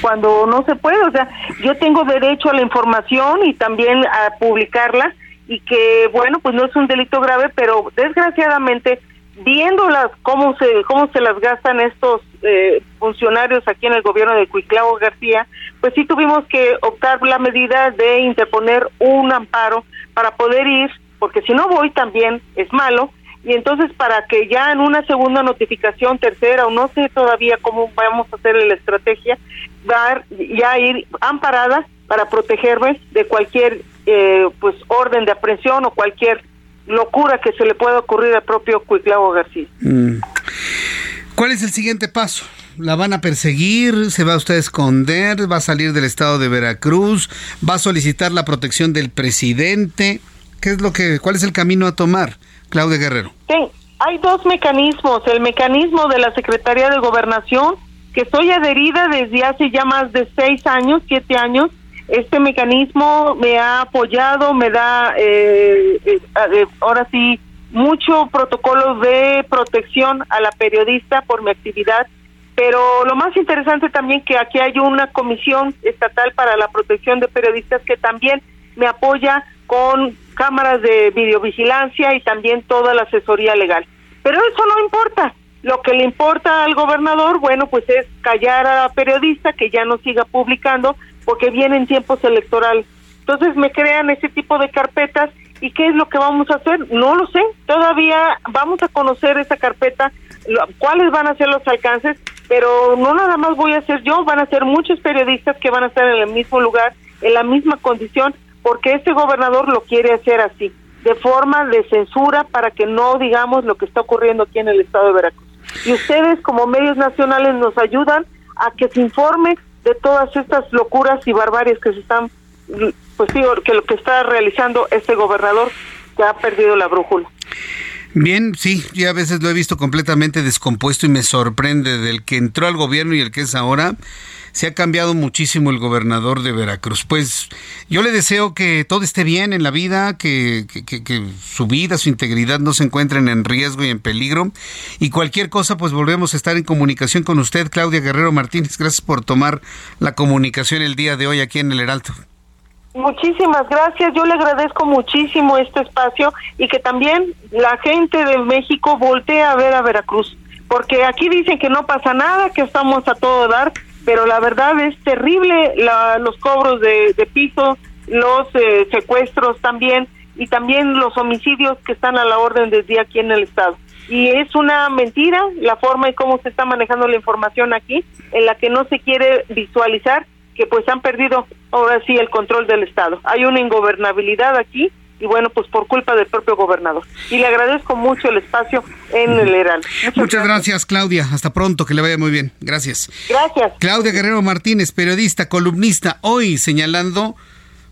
Cuando no se puede, o sea, yo tengo derecho a la información y también a publicarla y que, bueno, pues no es un delito grave, pero desgraciadamente, viéndolas cómo se, cómo se las gastan estos eh, funcionarios aquí en el gobierno de Cuiclao García, pues sí tuvimos que optar la medida de interponer un amparo para poder ir, porque si no voy también es malo, y entonces para que ya en una segunda notificación, tercera o no sé todavía cómo vamos a hacer la estrategia, dar ya ir amparada para protegerme de cualquier eh, pues orden de aprehensión o cualquier locura que se le pueda ocurrir al propio Cuiclavo García. Mm. ¿Cuál es el siguiente paso? ¿La van a perseguir? ¿Se va usted a esconder? ¿Va a salir del estado de Veracruz? ¿Va a solicitar la protección del presidente? ¿Qué es lo que, cuál es el camino a tomar, Claudia Guerrero? Sí, hay dos mecanismos. El mecanismo de la Secretaría de Gobernación, que estoy adherida desde hace ya más de seis años, siete años. Este mecanismo me ha apoyado, me da, eh, eh, eh, ahora sí, mucho protocolo de protección a la periodista por mi actividad. Pero lo más interesante también que aquí hay una comisión estatal para la protección de periodistas que también me apoya con cámaras de videovigilancia y también toda la asesoría legal. Pero eso no importa. Lo que le importa al gobernador, bueno, pues es callar a la periodista que ya no siga publicando porque vienen tiempos electorales. Entonces me crean ese tipo de carpetas y qué es lo que vamos a hacer, no lo sé. Todavía vamos a conocer esa carpeta, cuáles van a ser los alcances, pero no nada más voy a ser yo, van a ser muchos periodistas que van a estar en el mismo lugar, en la misma condición, porque este gobernador lo quiere hacer así, de forma de censura para que no digamos lo que está ocurriendo aquí en el estado de Veracruz. Y ustedes como medios nacionales nos ayudan a que se informe de todas estas locuras y barbarias que se están, pues digo, que lo que está realizando este gobernador que ha perdido la brújula. Bien, sí, yo a veces lo he visto completamente descompuesto y me sorprende del que entró al gobierno y el que es ahora. Se ha cambiado muchísimo el gobernador de Veracruz. Pues yo le deseo que todo esté bien en la vida, que, que- que- que su vida, su integridad no se encuentren en riesgo y en peligro. Y cualquier cosa, pues volvemos a estar en comunicación con usted, Claudia Guerrero Martínez. Gracias por tomar la comunicación el día de hoy aquí en el Heraldo. Muchísimas gracias, yo le agradezco muchísimo este espacio y que también la gente de México voltee a ver a Veracruz, porque aquí dicen que no pasa nada, que estamos a todo dar, pero la verdad es terrible la- los cobros de, de piso, los eh, secuestros también y también los homicidios que están a la orden del día aquí en el estado. Y es una mentira la forma y cómo se está manejando la información aquí, en la que no se quiere visualizar que pues han perdido ahora sí el control del Estado. Hay una ingobernabilidad aquí y bueno, pues por culpa del propio gobernador. Y le agradezco mucho el espacio en el Heraldo. Muchas, gracias. Claudia. Hasta pronto, que le vaya muy bien. Gracias. Gracias. Claudia Guerrero Martínez, periodista, columnista, hoy señalando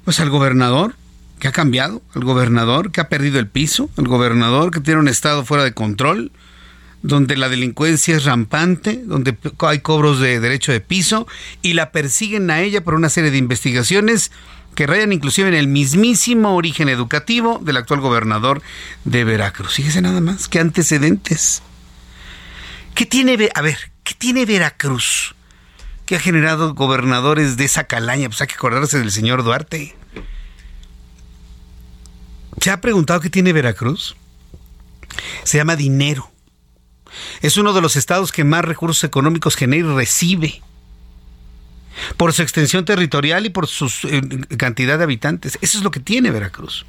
pues al gobernador que ha cambiado, al gobernador que ha perdido el piso, al gobernador que tiene un estado fuera de control, donde la delincuencia es rampante, donde hay cobros de derecho de piso y la persiguen a ella por una serie de investigaciones que rayan inclusive en el mismísimo origen educativo del actual gobernador de Veracruz. Fíjese nada más, qué antecedentes. ¿Qué tiene, a ver, qué tiene Veracruz? que ha generado gobernadores de esa calaña? Pues hay que acordarse del señor Duarte. ¿Se ha preguntado qué tiene Veracruz? Se llama dinero. Es uno de los estados que más recursos económicos genera y recibe. Por su extensión territorial y por su eh, cantidad de habitantes. Eso es lo que tiene Veracruz.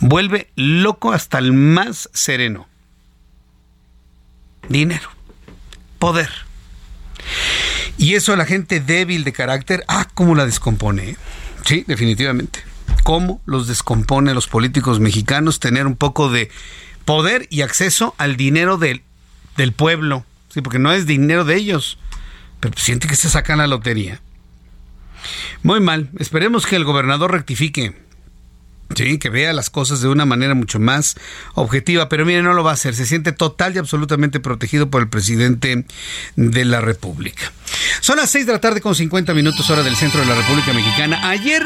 Vuelve loco hasta el más sereno. Dinero. Poder. Y eso a la gente débil de carácter, ah, cómo la descompone. Sí, definitivamente. Cómo los descompone los políticos mexicanos tener un poco de poder y acceso al dinero del, del pueblo. Sí, porque no es dinero de ellos. Pero siente que se sacan la lotería. Muy mal. Esperemos que el gobernador rectifique. Sí, que vea las cosas de una manera mucho más objetiva, pero mire, no lo va a hacer. Se siente total y absolutamente protegido por el presidente de la República. Son las 6 de la tarde con 50 minutos hora del centro de la República Mexicana. Ayer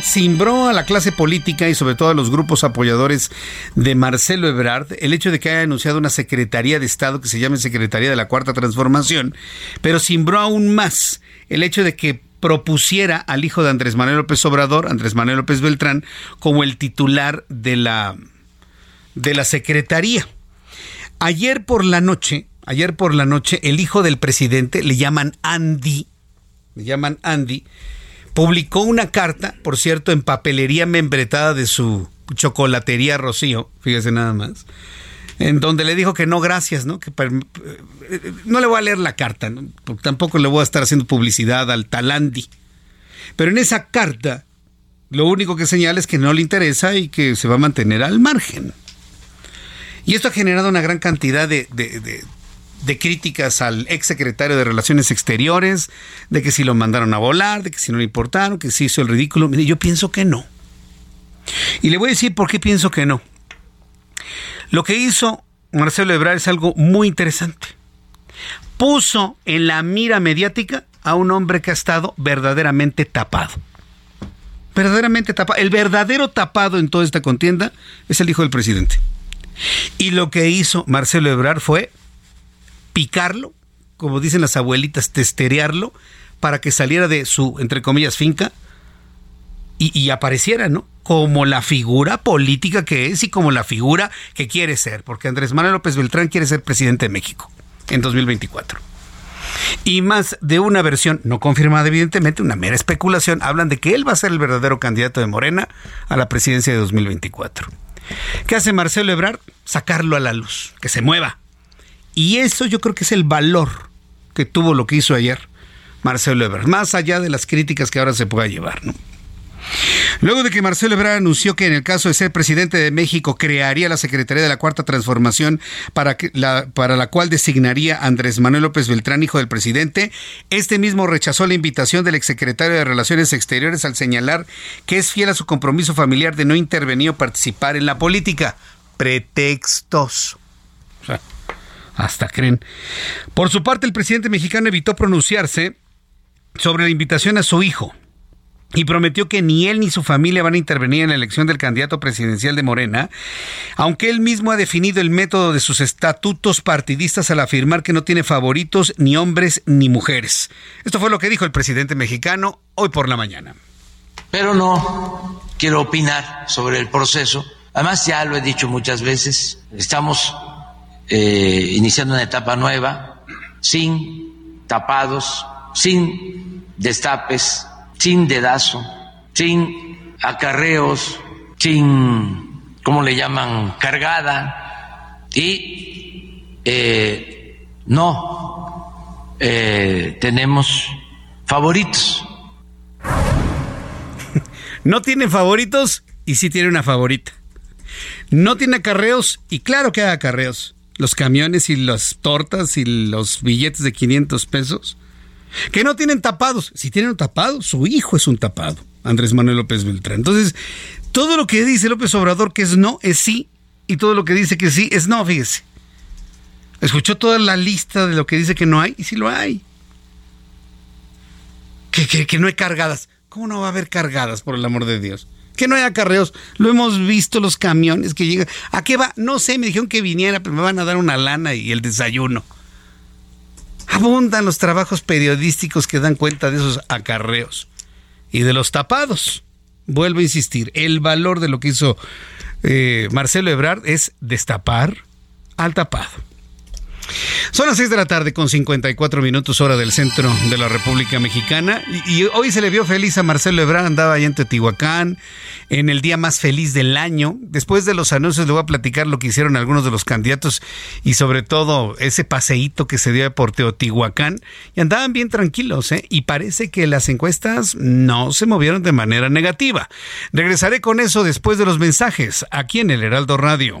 cimbró a la clase política y sobre todo a los grupos apoyadores de Marcelo Ebrard el hecho de que haya anunciado una Secretaría de Estado que se llame Secretaría de la Cuarta Transformación, pero cimbró aún más el hecho de que propusiera al hijo de Andrés Manuel López Obrador, Andrés Manuel López Beltrán, como el titular de la, de la Secretaría. Ayer por la noche, ayer por la noche, el hijo del presidente, le llaman Andy, le llaman Andy, publicó una carta, por cierto, en papelería membretada de su chocolatería Rocío, fíjese nada más, en donde le dijo que no, gracias, ¿no? Que eh, no le voy a leer la carta, porque tampoco le voy a estar haciendo publicidad al Talandi. Pero en esa carta, lo único que señala es que no le interesa y que se va a mantener al margen. Y esto ha generado una gran cantidad de críticas al ex secretario de Relaciones Exteriores, de que si lo mandaron a volar, de que si no le importaron, que si hizo el ridículo. Yo pienso que no. Y le voy a decir por qué pienso que no. Lo que hizo Marcelo Ebrard es algo muy interesante. Puso en la mira mediática a un hombre que ha estado verdaderamente tapado. Verdaderamente tapado. El verdadero tapado en toda esta contienda es el hijo del presidente. Y lo que hizo Marcelo Ebrard fue picarlo, como dicen las abuelitas, testerearlo, para que saliera de su, entre comillas, finca y, apareciera, ¿no? como la figura política que es y como la figura que quiere ser, porque Andrés Manuel López Beltrán quiere ser presidente de México en 2024. Y más de una versión, no confirmada evidentemente, una mera especulación, hablan de que él va a ser el verdadero candidato de Morena a la presidencia de 2024. ¿Qué hace Marcelo Ebrard? Sacarlo a la luz, que se mueva. Y eso yo creo que es el valor que tuvo lo que hizo ayer Marcelo Ebrard, más allá de las críticas que ahora se pueda llevar, ¿no? Luego de que Marcelo Ebrard anunció que en el caso de ser presidente de México crearía la Secretaría de la Cuarta Transformación para, la, para la cual designaría a Andrés Manuel López Beltrán, hijo del presidente, este mismo rechazó la invitación del exsecretario de Relaciones Exteriores al señalar que es fiel a su compromiso familiar de no intervenir o participar en la política. Pretextos. Hasta creen. Por su parte, el presidente mexicano evitó pronunciarse sobre la invitación a su hijo y prometió que ni él ni su familia van a intervenir en la elección del candidato presidencial de Morena, aunque él mismo ha definido el método de sus estatutos partidistas al afirmar que no tiene favoritos ni hombres ni mujeres. Esto fue lo que dijo el presidente mexicano hoy por la mañana. Pero no quiero opinar sobre el proceso. Además, ya lo he dicho muchas veces, estamos eh, iniciando una etapa nueva, sin tapados, sin destapes sin dedazo, sin acarreos, sin, ¿cómo le llaman?, cargada y eh, no eh, tenemos favoritos. ¿No tienen favoritos? y sí tiene una favorita. No tiene acarreos y claro que hay acarreos. Los camiones y las tortas y los billetes de 500 pesos. Que no tienen tapados. Si tienen un tapado, su hijo es un tapado. Andrés Manuel López Beltrán. Entonces, todo lo que dice López Obrador que es no, es sí. Y todo lo que dice que sí, es no, fíjese. Escuchó toda la lista de lo que dice que no hay y sí lo hay. Que, que, que no hay cargadas. ¿Cómo no va a haber cargadas, por el amor de Dios? Que no hay acarreos. Lo hemos visto los camiones que llegan. ¿A qué va? No sé, me dijeron que viniera, pero me van a dar una lana y el desayuno. Abundan los trabajos periodísticos que dan cuenta de esos acarreos. Y de los tapados. Vuelvo a insistir, el valor de lo que hizo eh, Marcelo Ebrard es destapar al tapado. Son las 6 de la tarde con 54 minutos hora del centro de la República Mexicana y, hoy se le vio feliz a Marcelo Ebrard, andaba ahí en Teotihuacán en el día más feliz del año. Después de los anuncios le voy a platicar lo que hicieron algunos de los candidatos y sobre todo ese paseíto que se dio por Teotihuacán y andaban bien tranquilos ¿eh? y parece que las encuestas no se movieron de manera negativa. Regresaré con eso después de los mensajes aquí en el Heraldo Radio.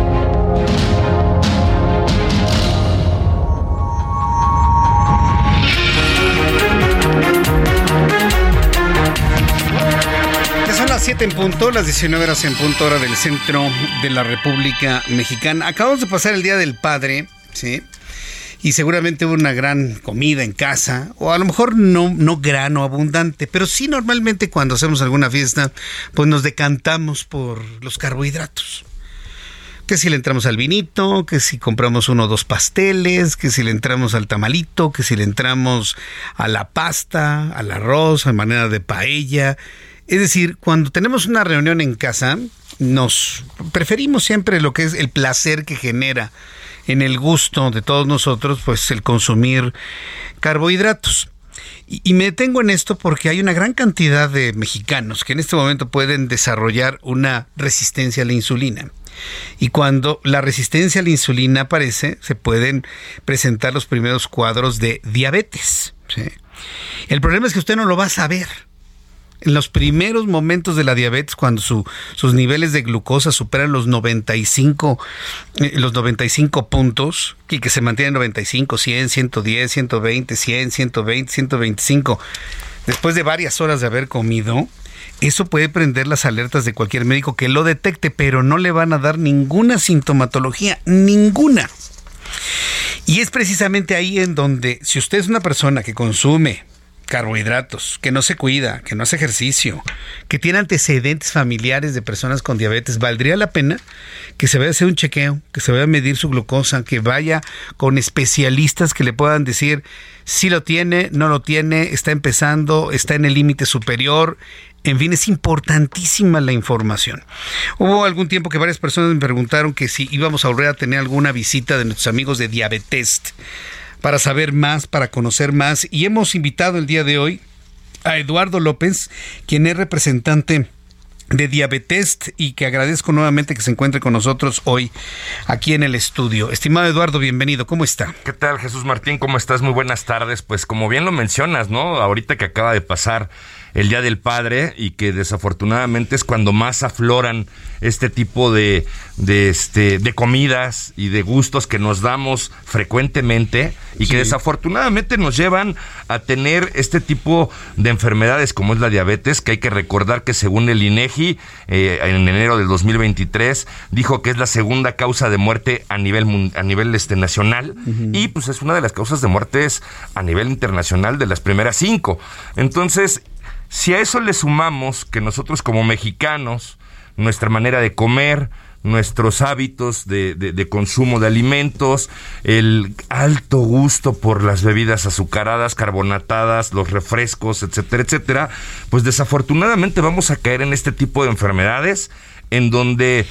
7 en punto, las 19 horas en punto hora del centro de la República Mexicana. Acabamos de pasar el Día del Padre, ¿sí? Y seguramente hubo una gran comida en casa, o a lo mejor no, no grano abundante, pero sí normalmente cuando hacemos alguna fiesta, pues nos decantamos por los carbohidratos que si le entramos al vinito, que si compramos uno o dos pasteles, que si le entramos al tamalito, que si le entramos a la pasta, al arroz, a manera de paella, es decir, cuando tenemos una reunión en casa, nos preferimos siempre lo que es el placer que genera en el gusto de todos nosotros, pues el consumir carbohidratos. Y, me detengo en esto porque hay una gran cantidad de mexicanos que en este momento pueden desarrollar una resistencia a la insulina. Y cuando la resistencia a la insulina aparece, se pueden presentar los primeros cuadros de diabetes. El problema es que usted no lo va a saber en los primeros momentos de la diabetes, cuando sus niveles de glucosa superan los 95, eh, los 95 puntos, y que se mantienen 95, 100, 110, 120, 100, 120, 125, después de varias horas de haber comido, eso puede prender las alertas de cualquier médico que lo detecte, pero no le van a dar ninguna sintomatología, ninguna. Y es precisamente ahí en donde, si usted es una persona que consume carbohidratos, que no se cuida, que no hace ejercicio, que tiene antecedentes familiares de personas con diabetes, valdría la pena que se vaya a hacer un chequeo, que se vaya a medir su glucosa, que vaya con especialistas que le puedan decir si lo tiene, no lo tiene, está empezando, está en el límite superior. En fin, es importantísima la información. Hubo algún tiempo que varias personas me preguntaron que si íbamos a volver a tener alguna visita de nuestros amigos de Diabetes para saber más, para conocer más. Y hemos invitado el día de hoy a Eduardo López, quien es representante de Diabetes y que agradezco nuevamente que se encuentre con nosotros hoy aquí en el estudio. Estimado Eduardo, bienvenido, ¿cómo está? ¿Qué tal Jesús Martín? ¿Cómo estás? Muy buenas tardes. Pues como bien lo mencionas, ¿no? Ahorita que acaba de pasar el Día del Padre y que desafortunadamente es cuando más afloran este tipo de, de, este, de comidas y de gustos que nos damos frecuentemente y que desafortunadamente nos llevan a tener este tipo de enfermedades como es la diabetes, que hay que recordar que según el INEGI eh, en enero del 2023 dijo que es la segunda causa de muerte a nivel a nivel este nacional y pues es una de las causas de muertes a nivel internacional de las primeras cinco. Entonces, si a eso le sumamos que nosotros como mexicanos, nuestra manera de comer, nuestros hábitos de, de, consumo de alimentos, el alto gusto por las bebidas azucaradas, carbonatadas, los refrescos, etcétera, etcétera, pues desafortunadamente vamos a caer en este tipo de enfermedades en donde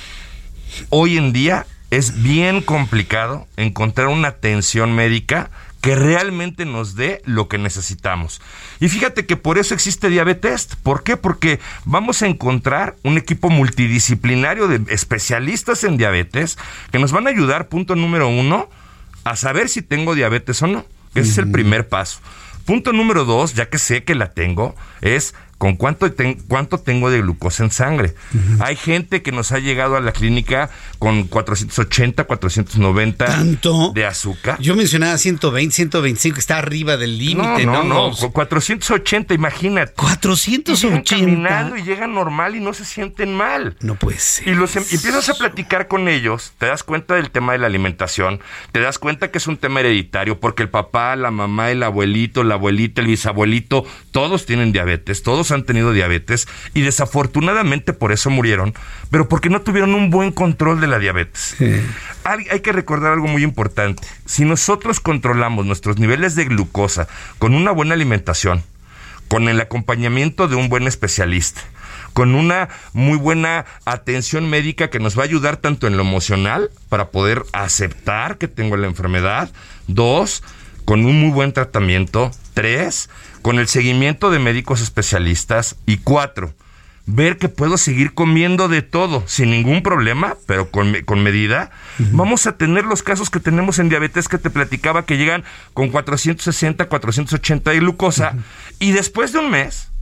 hoy en día es bien complicado encontrar una atención médica que realmente nos dé lo que necesitamos. Y fíjate que por eso existe Diabetes. ¿Por qué? Porque vamos a encontrar un equipo multidisciplinario de especialistas en diabetes que nos van a ayudar, punto número uno, a saber si tengo diabetes o no. Ese es el primer paso. Punto número dos, ya que sé que la tengo, es con cuánto, cuánto tengo de glucosa en sangre. Hay gente que nos ha llegado a la clínica con 480, 490 ¿Tanto? de azúcar. Yo mencionaba 120, 125, está arriba del límite, ¿no? No, no, 480, imagínate. 480. Y caminando y llegan normal y no se sienten mal. No puede ser. Y los em, empiezas a platicar con ellos, te das cuenta del tema de la alimentación, te das cuenta que es un tema hereditario, porque el papá, la mamá, el abuelito, la abuelita, el bisabuelito, todos tienen diabetes, todos han tenido diabetes y desafortunadamente por eso murieron, pero porque no tuvieron un buen control de la diabetes. Hay, hay que recordar algo muy importante. Si nosotros controlamos nuestros niveles de glucosa con una buena alimentación, con el acompañamiento de un buen especialista, con una muy buena atención médica que nos va a ayudar tanto en lo emocional para poder aceptar que tengo la enfermedad, dos, con un muy buen tratamiento, tres, con el seguimiento de médicos especialistas. Y cuatro, ver que puedo seguir comiendo de todo sin ningún problema, pero con, con medida, vamos a tener los casos que tenemos en diabetes que te platicaba que llegan con 460, 480 de glucosa. Y después de un mes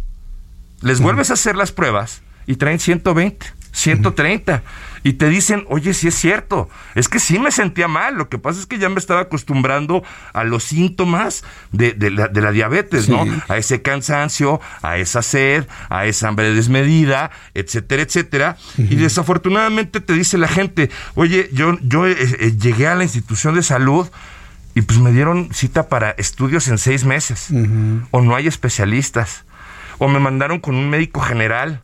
les vuelves a hacer las pruebas y traen 120, 130 y te dicen, oye, sí es cierto, es que sí me sentía mal, lo que pasa es que ya me estaba acostumbrando a los síntomas de, la, diabetes, ¿no? A ese cansancio, a esa sed, a esa hambre desmedida, etcétera, etcétera. Y desafortunadamente te dice la gente, oye, yo, yo eh, eh, llegué a la institución de salud, y pues me dieron cita para estudios en seis meses. O no hay especialistas. O me mandaron con un médico general.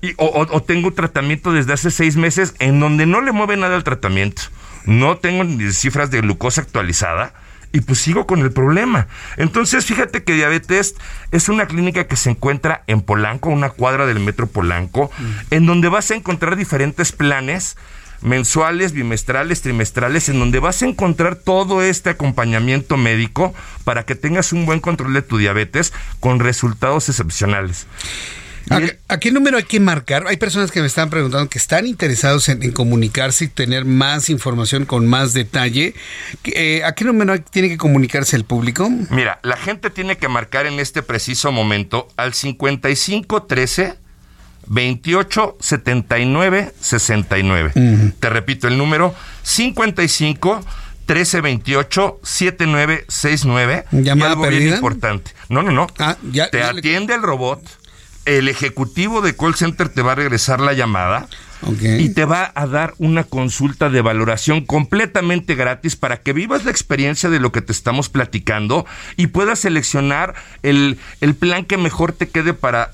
Y, o, tengo tratamiento desde hace seis meses en donde no le mueve nada al tratamiento. No tengo ni cifras de glucosa actualizada y pues sigo con el problema. Entonces, fíjate que Diabetes es una clínica que se encuentra en Polanco, una cuadra del metro Polanco, mm. en donde vas a encontrar diferentes planes mensuales, bimestrales, trimestrales, en donde vas a encontrar todo este acompañamiento médico para que tengas un buen control de tu diabetes con resultados excepcionales. ¿A, qué número hay que marcar? Hay personas que me están preguntando que están interesados en, comunicarse y tener más información con más detalle. Eh, ¿A qué número tiene que comunicarse el público? Mira, la gente tiene que marcar en este preciso momento al 5513 28 79 69. Te repito el número 55 13 28 79 69. ¿Llamada y algo bien importante. No, no, no. Ah, ya, Te atiende el robot el ejecutivo de call center te va a regresar la llamada y te va a dar una consulta de valoración completamente gratis para que vivas la experiencia de lo que te estamos platicando y puedas seleccionar el, el plan que mejor te quede para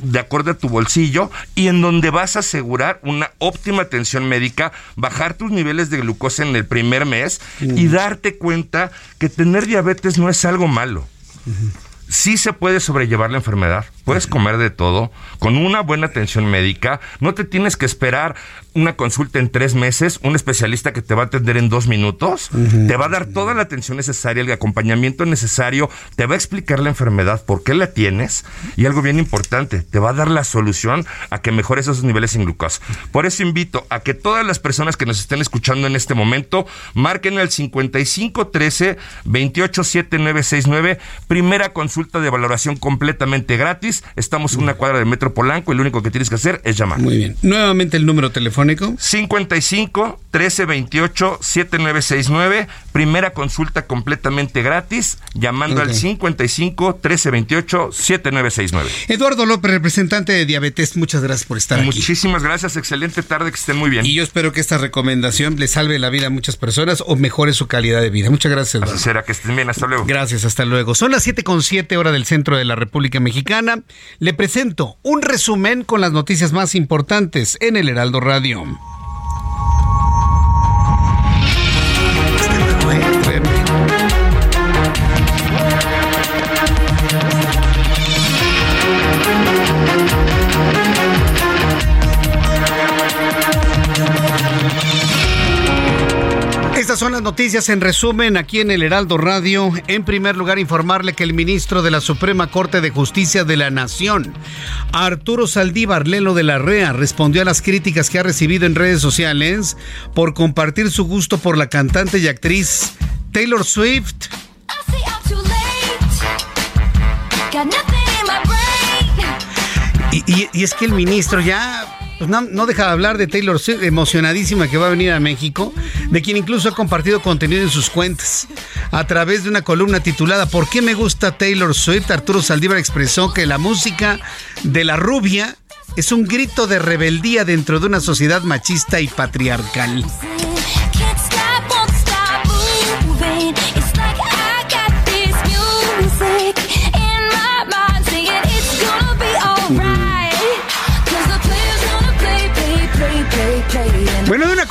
de acuerdo a tu bolsillo y en donde vas a asegurar una óptima atención médica, bajar tus niveles de glucosa en el primer mes y darte cuenta que tener diabetes no es algo malo. Sí se puede sobrellevar la enfermedad, puedes comer de todo, con una buena atención médica, no te tienes que esperar una consulta en tres meses, un especialista que te va a atender en dos minutos, te va a dar toda la atención necesaria, el acompañamiento necesario, te va a explicar la enfermedad, por qué la tienes y algo bien importante, te va a dar la solución a que mejores esos niveles en glucosa. Por eso invito a que todas las personas que nos estén escuchando en este momento marquen el 5513 287969, primera consulta de valoración completamente gratis. Estamos en una cuadra de Metro Polanco y lo único que tienes que hacer es llamar. Muy bien. Nuevamente el número telefónico 55 13 28 7969. Primera consulta completamente gratis. Llamando al 55 13 28 7969. Eduardo López, representante de Diabetes, muchas gracias por estar Muchísimas aquí. Muchísimas gracias. Excelente tarde. Que estén muy bien. Y yo espero que esta recomendación le salve la vida a muchas personas o mejore su calidad de vida. Muchas gracias, Eduardo. será que estén bien. Hasta luego. Gracias. Hasta luego. Son las 7 con 7 hora del centro de la República Mexicana. Le presento un resumen con las noticias más importantes en el Heraldo Radio. Las noticias en resumen aquí en el Heraldo Radio. En primer lugar, informarle que el ministro de la Suprema Corte de Justicia de la Nación, Arturo Saldívar Lelo de la REA, respondió a las críticas que ha recibido en redes sociales por compartir su gusto por la cantante y actriz Taylor Swift. Y, y es que el ministro ya pues no, deja de hablar de Taylor Swift, emocionadísima que va a venir a México, de quien incluso ha compartido contenido en sus cuentas. A través de una columna titulada ¿Por qué me gusta Taylor Swift? Arturo Saldívar expresó que la música de la rubia es un grito de rebeldía dentro de una sociedad machista y patriarcal.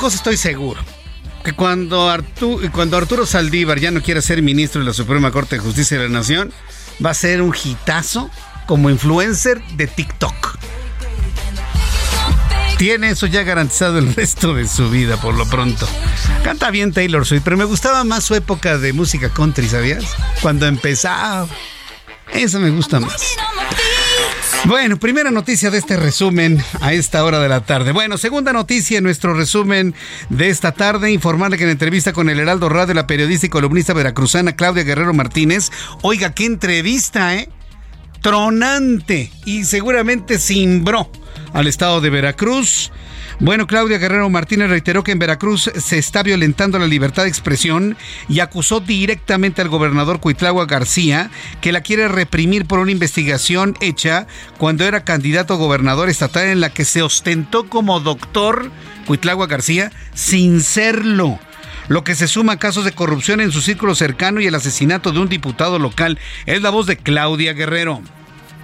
Cosa estoy seguro. Que cuando, Arturo, cuando Arturo Saldívar ya no quiera ser ministro de la Suprema Corte de Justicia de la Nación, va a ser un hitazo como influencer de TikTok. Tiene eso ya garantizado el resto de su vida, por lo pronto. Canta bien Taylor Swift, pero me gustaba más su época de música country, ¿sabías? Cuando empezaba. Eso me gusta más. Bueno, primera noticia de este resumen a esta hora de la tarde. Bueno, segunda noticia en nuestro resumen de esta tarde, informarle que en entrevista con el Heraldo Radio, la periodista y columnista veracruzana Claudia Guerrero Martínez, oiga, qué entrevista, ¿eh? Tronante y seguramente cimbró al estado de Veracruz. Bueno, Claudia Guerrero Martínez reiteró que en Veracruz se está violentando la libertad de expresión y acusó directamente al gobernador Cuitlagua García que la quiere reprimir por una investigación hecha cuando era candidato a gobernador estatal en la que se ostentó como doctor Cuitlagua García sin serlo lo que se suma a casos de corrupción en su círculo cercano y el asesinato de un diputado local. Es la voz de Claudia Guerrero.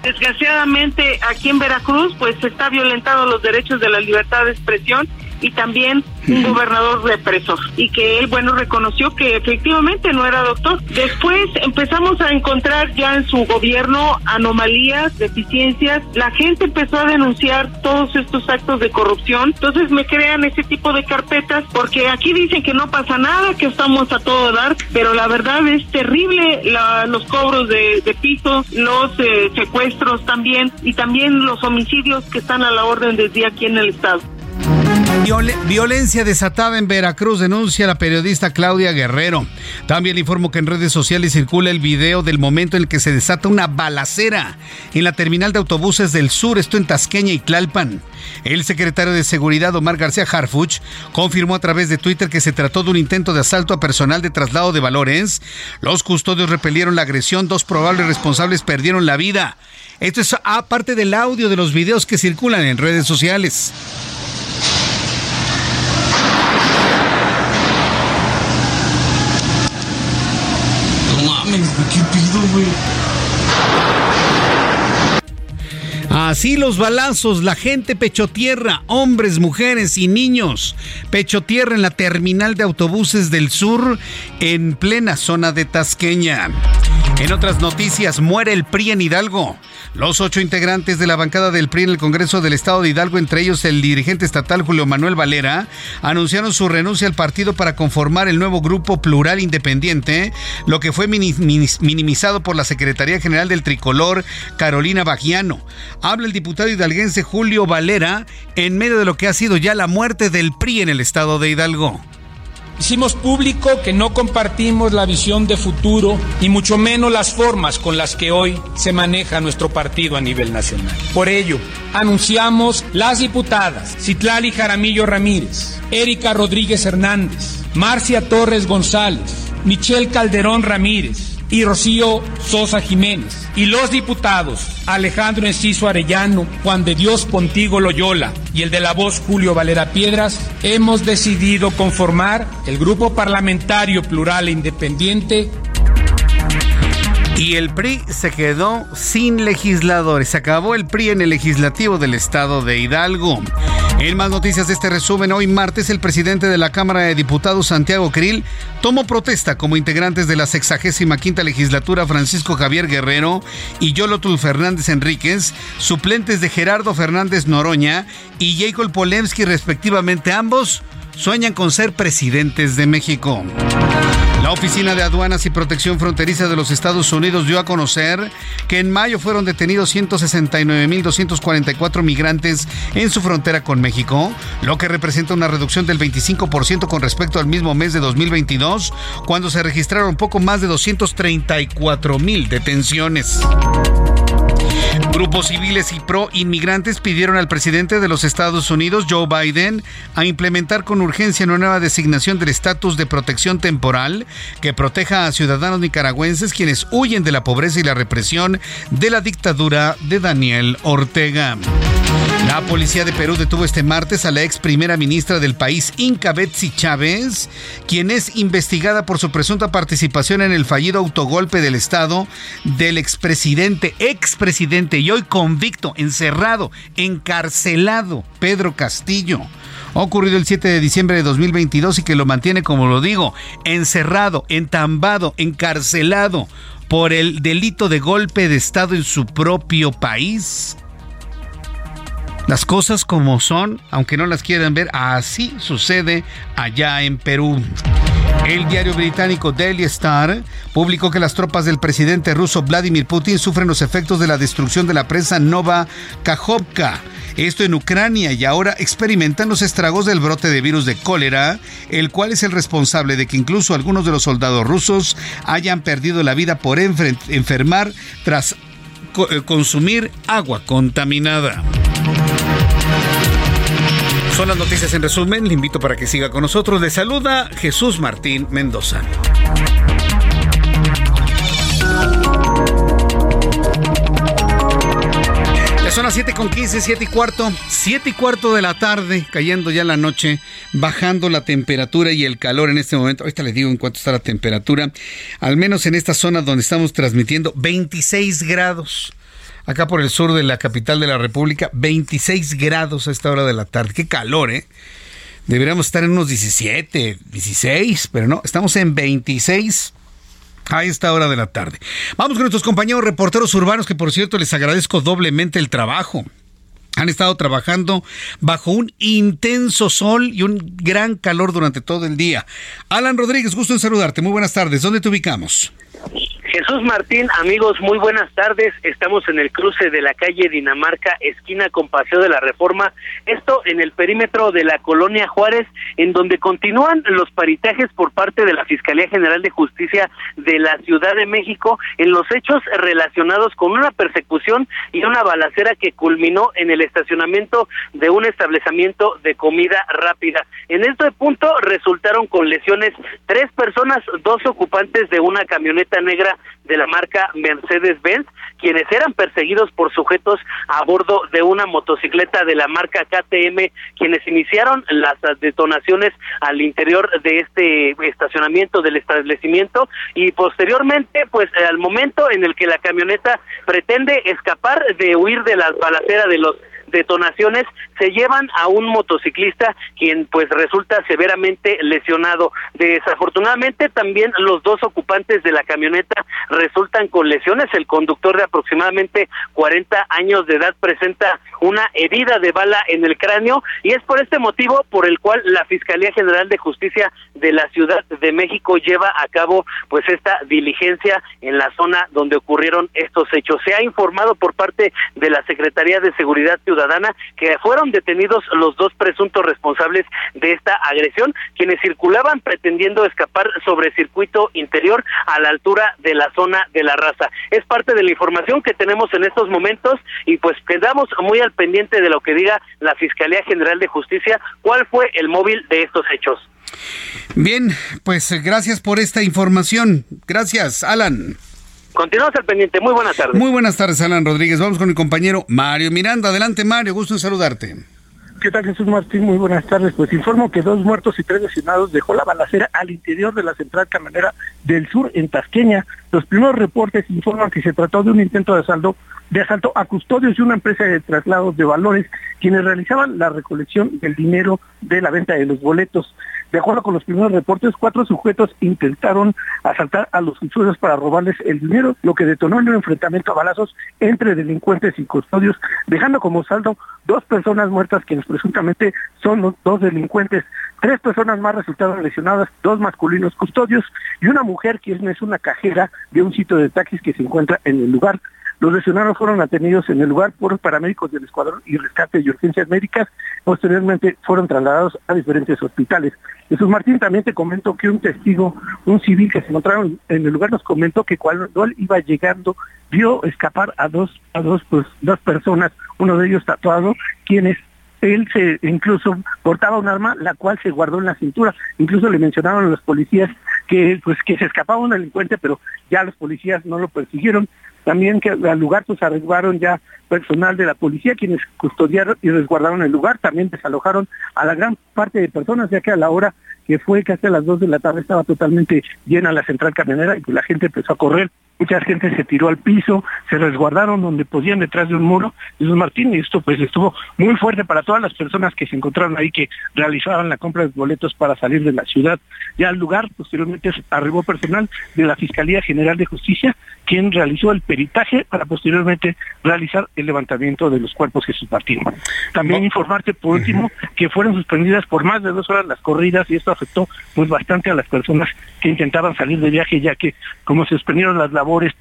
Desgraciadamente aquí en Veracruz pues se está violentando los derechos de la libertad de expresión y también un gobernador represor y que él bueno reconoció que efectivamente no era doctor. Después empezamos a encontrar ya en su gobierno anomalías, deficiencias, la gente empezó a denunciar todos estos actos de corrupción, entonces me crean ese tipo de carpetas porque aquí dicen que no pasa nada, que estamos a todo dar, pero la verdad es terrible los cobros de, de piso, los eh, secuestros también y también los homicidios que están a la orden del día aquí en el estado violencia desatada en Veracruz, denuncia la periodista Claudia Guerrero. También informo que en redes sociales circula el video del momento en el que se desata una balacera en la terminal de autobuses del sur, esto en Tasqueña y Tlalpan. El secretario de Seguridad, Omar García Harfuch, confirmó a través de Twitter que se trató de un intento de asalto a personal de traslado de valores. Los custodios repelieron la agresión, dos probables responsables perdieron la vida. Esto es aparte del audio de los videos que circulan en redes sociales. Así los balazos, la gente pecho tierra, hombres, mujeres y niños. Pecho tierra en la terminal de autobuses del sur, en plena zona de Tasqueña. En otras noticias, muere el PRI en Hidalgo. Los ocho integrantes de la bancada del PRI en el Congreso del Estado de Hidalgo, entre ellos el dirigente estatal Julio Manuel Valera, anunciaron su renuncia al partido para conformar el nuevo grupo plural independiente, lo que fue minimizado por la Secretaría General del Tricolor, Carolina Bagiano. Habla el diputado hidalguense Julio Valera en medio de lo que ha sido ya la muerte del PRI en el Estado de Hidalgo. Hicimos público que no compartimos la visión de futuro y mucho menos las formas con las que hoy se maneja nuestro partido a nivel nacional. Por ello, anunciamos las diputadas Citlali Jaramillo Ramírez, Erika Rodríguez Hernández, Marcia Torres González, Michelle Calderón Ramírez, y Rocío Sosa Jiménez, y los diputados Alejandro Enciso Arellano, Juan de Dios Pontigo Loyola y el de la voz Julio Valera Piedras, hemos decidido conformar el Grupo Parlamentario Plural e Independiente y el PRI se quedó sin legisladores. Se acabó el PRI en el legislativo del estado de Hidalgo. En más noticias de este resumen, hoy martes el presidente de la Cámara de Diputados, Santiago Krill, tomó protesta como integrantes de la 65 legislatura Francisco Javier Guerrero y Yolotul Fernández Enríquez, suplentes de Gerardo Fernández Noroña y Jacob Polemski respectivamente, ambos sueñan con ser presidentes de México. La Oficina de Aduanas y Protección Fronteriza de los Estados Unidos dio a conocer que en mayo fueron detenidos 169.244 migrantes en su frontera con México, lo que representa una reducción del 25% con respecto al mismo mes de 2022, cuando se registraron poco más de 234.000 detenciones. Grupos civiles y pro inmigrantes pidieron al presidente de los Estados Unidos, Joe Biden, a implementar con urgencia una nueva designación del estatus de protección temporal que proteja a ciudadanos nicaragüenses quienes huyen de la pobreza y la represión de la dictadura de Daniel Ortega. La policía de Perú detuvo este martes a la ex primera ministra del país, Inca Betsy Chávez, quien es investigada por su presunta participación en el fallido autogolpe del Estado del expresidente, expresidente y hoy convicto, encerrado, encarcelado, Pedro Castillo. Ocurrido el 7 de diciembre de 2022 y que lo mantiene, como lo digo, encerrado, entambado, encarcelado por el delito de golpe de Estado en su propio país. Las cosas como son, aunque no las quieran ver, así sucede allá en Perú. El diario británico Daily Star publicó que las tropas del presidente ruso Vladimir Putin sufren los efectos de la destrucción de la presa Nova Kakhovka. Esto en Ucrania y ahora experimentan los estragos del brote de virus de cólera, el cual es el responsable de que incluso algunos de los soldados rusos hayan perdido la vida por enfermar tras eh, consumir agua contaminada. Son las noticias en resumen. Le invito para que siga con nosotros. Le saluda Jesús Martín Mendoza. Son las 7 con 15, 7 y cuarto, 7 y cuarto de la tarde, cayendo ya la noche, bajando la temperatura y el calor en este momento. Ahorita les digo en cuánto está la temperatura. Al menos en esta zona donde estamos transmitiendo, 26 grados acá por el sur de la capital de la República, 26 grados a esta hora de la tarde. Qué calor, ¿eh? Deberíamos estar en unos 17, 16, pero no, estamos en 26 a esta hora de la tarde. Vamos con nuestros compañeros reporteros urbanos, que por cierto les agradezco doblemente el trabajo. Han estado trabajando bajo un intenso sol y un gran calor durante todo el día. Alan Rodríguez, gusto en saludarte. Muy buenas tardes. ¿Dónde te ubicamos? Jesús Martín, amigos, muy buenas tardes. Estamos en el cruce de la calle Dinamarca, esquina con Paseo de la Reforma. Esto en el perímetro de la colonia Juárez, en donde continúan los paritajes por parte de la Fiscalía General de Justicia de la Ciudad de México en los hechos relacionados con una persecución y una balacera que culminó en el estacionamiento de un establecimiento de comida rápida. En este punto resultaron con lesiones tres personas, dos ocupantes de una camioneta negra de la marca Mercedes-Benz, quienes eran perseguidos por sujetos a bordo de una motocicleta de la marca KTM, quienes iniciaron las detonaciones al interior de este estacionamiento del establecimiento y posteriormente, pues al momento en el que la camioneta pretende escapar de huir de las balaceras de los detonaciones se llevan a un motociclista quien pues resulta severamente lesionado. Desafortunadamente también los dos ocupantes de la camioneta resultan con lesiones. El conductor de aproximadamente 40 años de edad presenta una herida de bala en el cráneo y es por este motivo por el cual la Fiscalía General de Justicia de la Ciudad de México lleva a cabo pues esta diligencia en la zona donde ocurrieron estos hechos. Se ha informado por parte de la Secretaría de Seguridad Ciudadana que fueron detenidos los dos presuntos responsables de esta agresión, quienes circulaban pretendiendo escapar sobre circuito interior a la altura de la zona de la raza. Es parte de la información que tenemos en estos momentos y pues quedamos muy al pendiente de lo que diga la Fiscalía General de Justicia, cuál fue el móvil de estos hechos. Bien, pues gracias por esta información. Gracias, Alan. Continuamos al pendiente. Muy buenas tardes. Muy buenas tardes, Alan Rodríguez. Vamos con mi compañero Mario Miranda. Adelante, Mario. Gusto en saludarte. ¿Qué tal Jesús Martín? Muy buenas tardes. Pues informo que dos muertos y tres lesionados dejó la balacera al interior de la central camionera del sur en Tasqueña. Los primeros reportes informan que se trató de un intento de asalto, de asalto a custodios de una empresa de traslados de valores quienes realizaban la recolección del dinero de la venta de los boletos. De acuerdo con los primeros reportes, cuatro sujetos intentaron asaltar a los usuarios para robarles el dinero, lo que detonó en un enfrentamiento a balazos entre delincuentes y custodios, dejando como saldo dos personas muertas, quienes presuntamente son los dos delincuentes. Tres personas más resultaron lesionadas, dos masculinos custodios y una mujer quien es una cajera de un sitio de taxis que se encuentra en el lugar. Los lesionados fueron atendidos en el lugar por paramédicos del Escuadrón y Rescate y Urgencias Médicas. Posteriormente fueron trasladados a diferentes hospitales. Jesús Martín también te comentó que un testigo, un civil que se encontraba en el lugar, nos comentó que cuando él iba llegando vio escapar a dos, a dos, pues, dos personas, uno de ellos tatuado, quienes él se incluso portaba un arma la cual se guardó en la cintura. Incluso le mencionaron a los policías que pues que se escapaba un delincuente, pero ya los policías no lo persiguieron. También que al lugar pues arribaron ya personal de la policía quienes custodiaron y resguardaron el lugar, también desalojaron a la gran parte de personas, ya que a la hora que fue casi a las 2 de la tarde estaba totalmente llena la central camionera y la gente empezó a correr mucha gente se tiró al piso, se resguardaron donde podían detrás de un muro. Jesús Martín, y esto pues estuvo muy fuerte para todas las personas que se encontraron ahí, que realizaban la compra de boletos para salir de la ciudad. Ya al lugar, posteriormente arribó personal de la Fiscalía General de Justicia, quien realizó el peritaje para posteriormente realizar el levantamiento de los cuerpos Jesús Martín. También informarte por último que fueron suspendidas por más de dos horas las corridas y esto afectó pues bastante a las personas que intentaban salir de viaje, ya que como se suspendieron las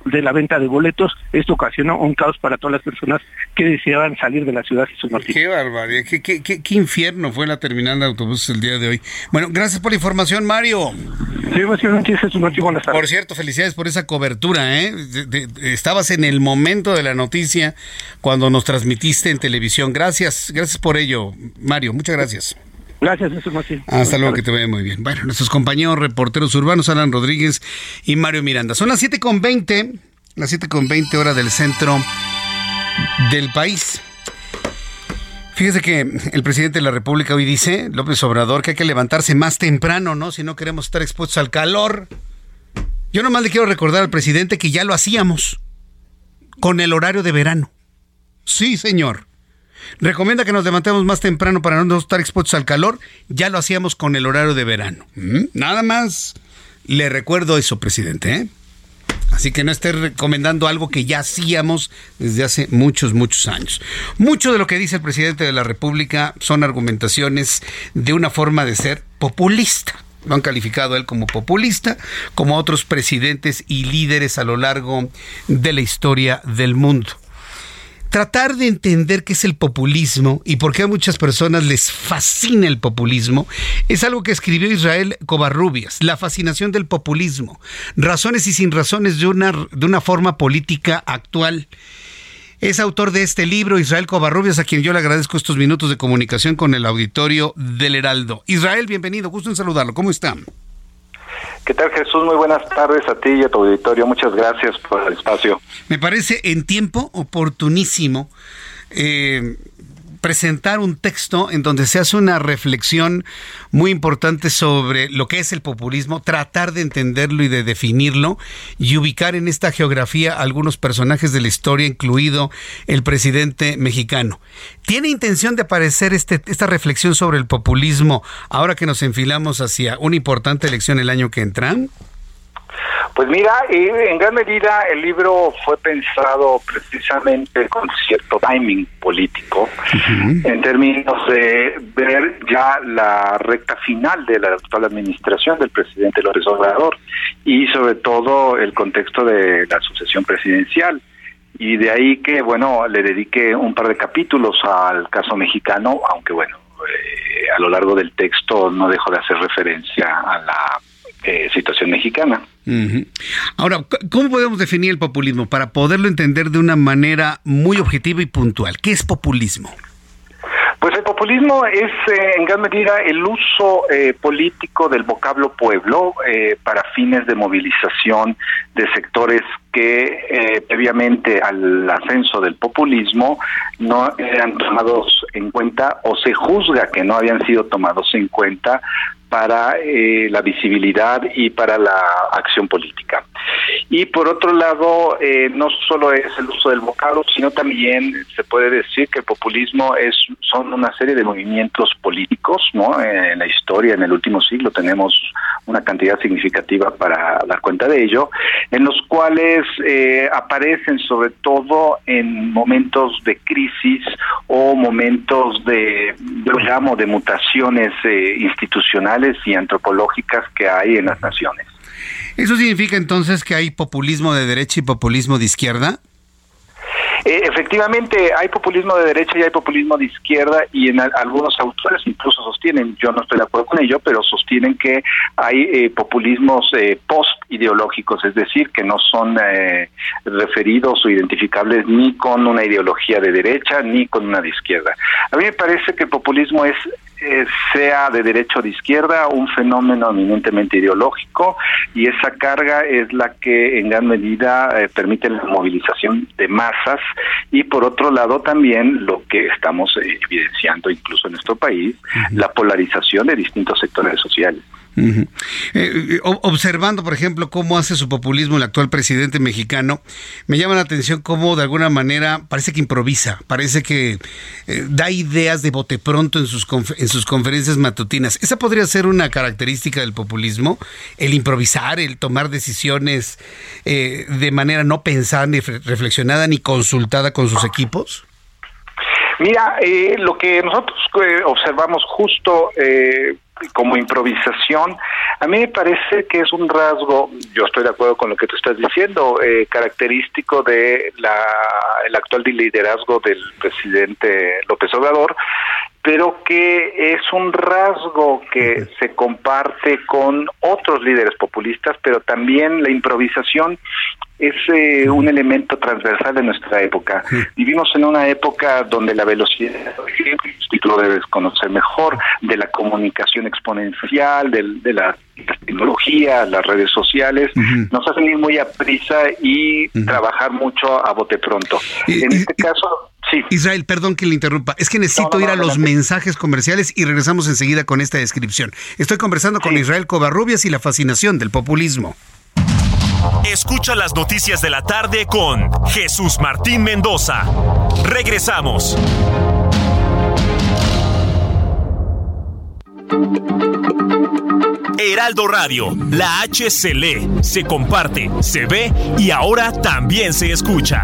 de la venta de boletos, esto ocasionó un caos para todas las personas que deseaban salir de la ciudad Jesús Martín. Qué barbaridad, qué, qué, qué, infierno fue la terminal de autobuses el día de hoy. Bueno, gracias por la información, Mario. Sí, Jesús Martín, buenas tardes. Por cierto, felicidades por esa cobertura, ¿eh? estabas en el momento de la noticia cuando nos transmitiste en televisión. Gracias, gracias por ello, Mario, muchas gracias. Gracias, Jesús Martín. Hasta luego, que te vaya muy bien. Bueno, nuestros compañeros reporteros urbanos, Alan Rodríguez y Mario Miranda. Son las 7.20, las 7.20 hora del centro del país. Fíjese que el presidente de la República hoy dice, López Obrador, que hay que levantarse más temprano, ¿no? Si no queremos estar expuestos al calor. Yo nomás le quiero recordar al presidente que ya lo hacíamos con el horario de verano. Sí, señor. Recomienda que nos levantemos más temprano para no estar expuestos al calor. Ya lo hacíamos con el horario de verano. ¿Mm? Nada más le recuerdo eso, presidente. ¿eh? Así que no esté recomendando algo que ya hacíamos desde hace muchos, muchos años. Mucho de lo que dice el presidente de la República son argumentaciones de una forma de ser populista. Lo han calificado él como populista, como otros presidentes y líderes a lo largo de la historia del mundo tratar de entender qué es el populismo y por qué a muchas personas les fascina el populismo es algo que escribió Israel Covarrubias, La fascinación del populismo, razones y sin razones de una, de una forma política actual. Es autor de este libro, Israel Covarrubias, a quien yo le agradezco estos minutos de comunicación con el auditorio del Heraldo. Israel, bienvenido, gusto en saludarlo. ¿Cómo está? ¿Qué tal Jesús? Muy buenas tardes a ti y a tu auditorio. Muchas gracias por el espacio. Me parece en tiempo oportunísimo eh, presentar un texto en donde se hace una reflexión muy importante sobre lo que es el populismo, tratar de entenderlo y de definirlo y ubicar en esta geografía algunos personajes de la historia, incluido el presidente mexicano. ¿Tiene intención de aparecer este, esta reflexión sobre el populismo ahora que nos enfilamos hacia una importante elección el año que entra? Pues mira, en gran medida el libro fue pensado precisamente con cierto timing político, en términos de ver ya la recta final de la actual administración del presidente López Obrador y sobre todo el contexto de la sucesión presidencial. Y de ahí que, bueno, le dediqué un par de capítulos al caso mexicano, aunque bueno, eh, a lo largo del texto no dejo de hacer referencia a la eh, situación mexicana. Ahora, ¿cómo podemos definir el populismo para poderlo entender de una manera muy objetiva y puntual? ¿Qué es populismo? Pues el populismo es eh, en gran medida el uso eh, político del vocablo pueblo para fines de movilización de sectores que previamente al ascenso del populismo no eran tomados en cuenta o se juzga que no habían sido tomados en cuenta para eh, la visibilidad y para la acción política. Y por otro lado, eh, no solo es el uso del vocablo, sino también se puede decir que el populismo es son una serie de movimientos políticos, ¿no? En la historia, en el último siglo, tenemos una cantidad significativa para dar cuenta de ello, en los cuales eh, aparecen sobre todo en momentos de crisis o momentos de, yo llamo, de mutaciones eh, institucionales y antropológicas que hay en las naciones. ¿Eso significa entonces que hay populismo de derecha y populismo de izquierda? Eh, efectivamente, hay populismo de derecha y hay populismo de izquierda y en algunos autores incluso sostienen, yo no estoy de acuerdo con ello, pero sostienen que hay eh, populismos eh, post-ideológicos, es decir, que no son eh, referidos o identificables ni con una ideología de derecha ni con una de izquierda. A mí me parece que el populismo es eh, sea de derecha o de izquierda, un fenómeno eminentemente ideológico y esa carga es la que en gran medida eh, permite la movilización de masas y por otro lado también lo que estamos eh, evidenciando incluso en nuestro país, la polarización de distintos sectores sociales. Eh, observando, por ejemplo, cómo hace su populismo el actual presidente mexicano, me llama la atención cómo de alguna manera parece que improvisa, parece que eh, da ideas de bote pronto en sus, en sus conferencias matutinas. ¿Esa podría ser una característica del populismo? El improvisar, el tomar decisiones eh, de manera no pensada, ni reflexionada, ni consultada con sus equipos. Mira, lo que nosotros observamos justo como improvisación, a mí me parece que es un rasgo, yo estoy de acuerdo con lo que tú estás diciendo, eh, característico de la, el actual liderazgo del presidente López Obrador, pero que es un rasgo que se comparte con otros líderes populistas, pero también la improvisación es eh, un elemento transversal de nuestra época. Vivimos en una época donde la velocidad, tú lo debes conocer mejor, de la comunicación exponencial, de, la tecnología, las redes sociales, nos hacen ir muy a prisa y trabajar mucho a bote pronto. en este caso, Sí. Israel, perdón que le interrumpa. Es que necesito ir a los mensajes comerciales y regresamos enseguida con esta descripción. Estoy conversando con Israel Covarrubias y la fascinación del populismo. Escucha las noticias de la tarde con Jesús Martín Mendoza. Regresamos. Heraldo Radio, la H se lee, se comparte, se ve y ahora también se escucha.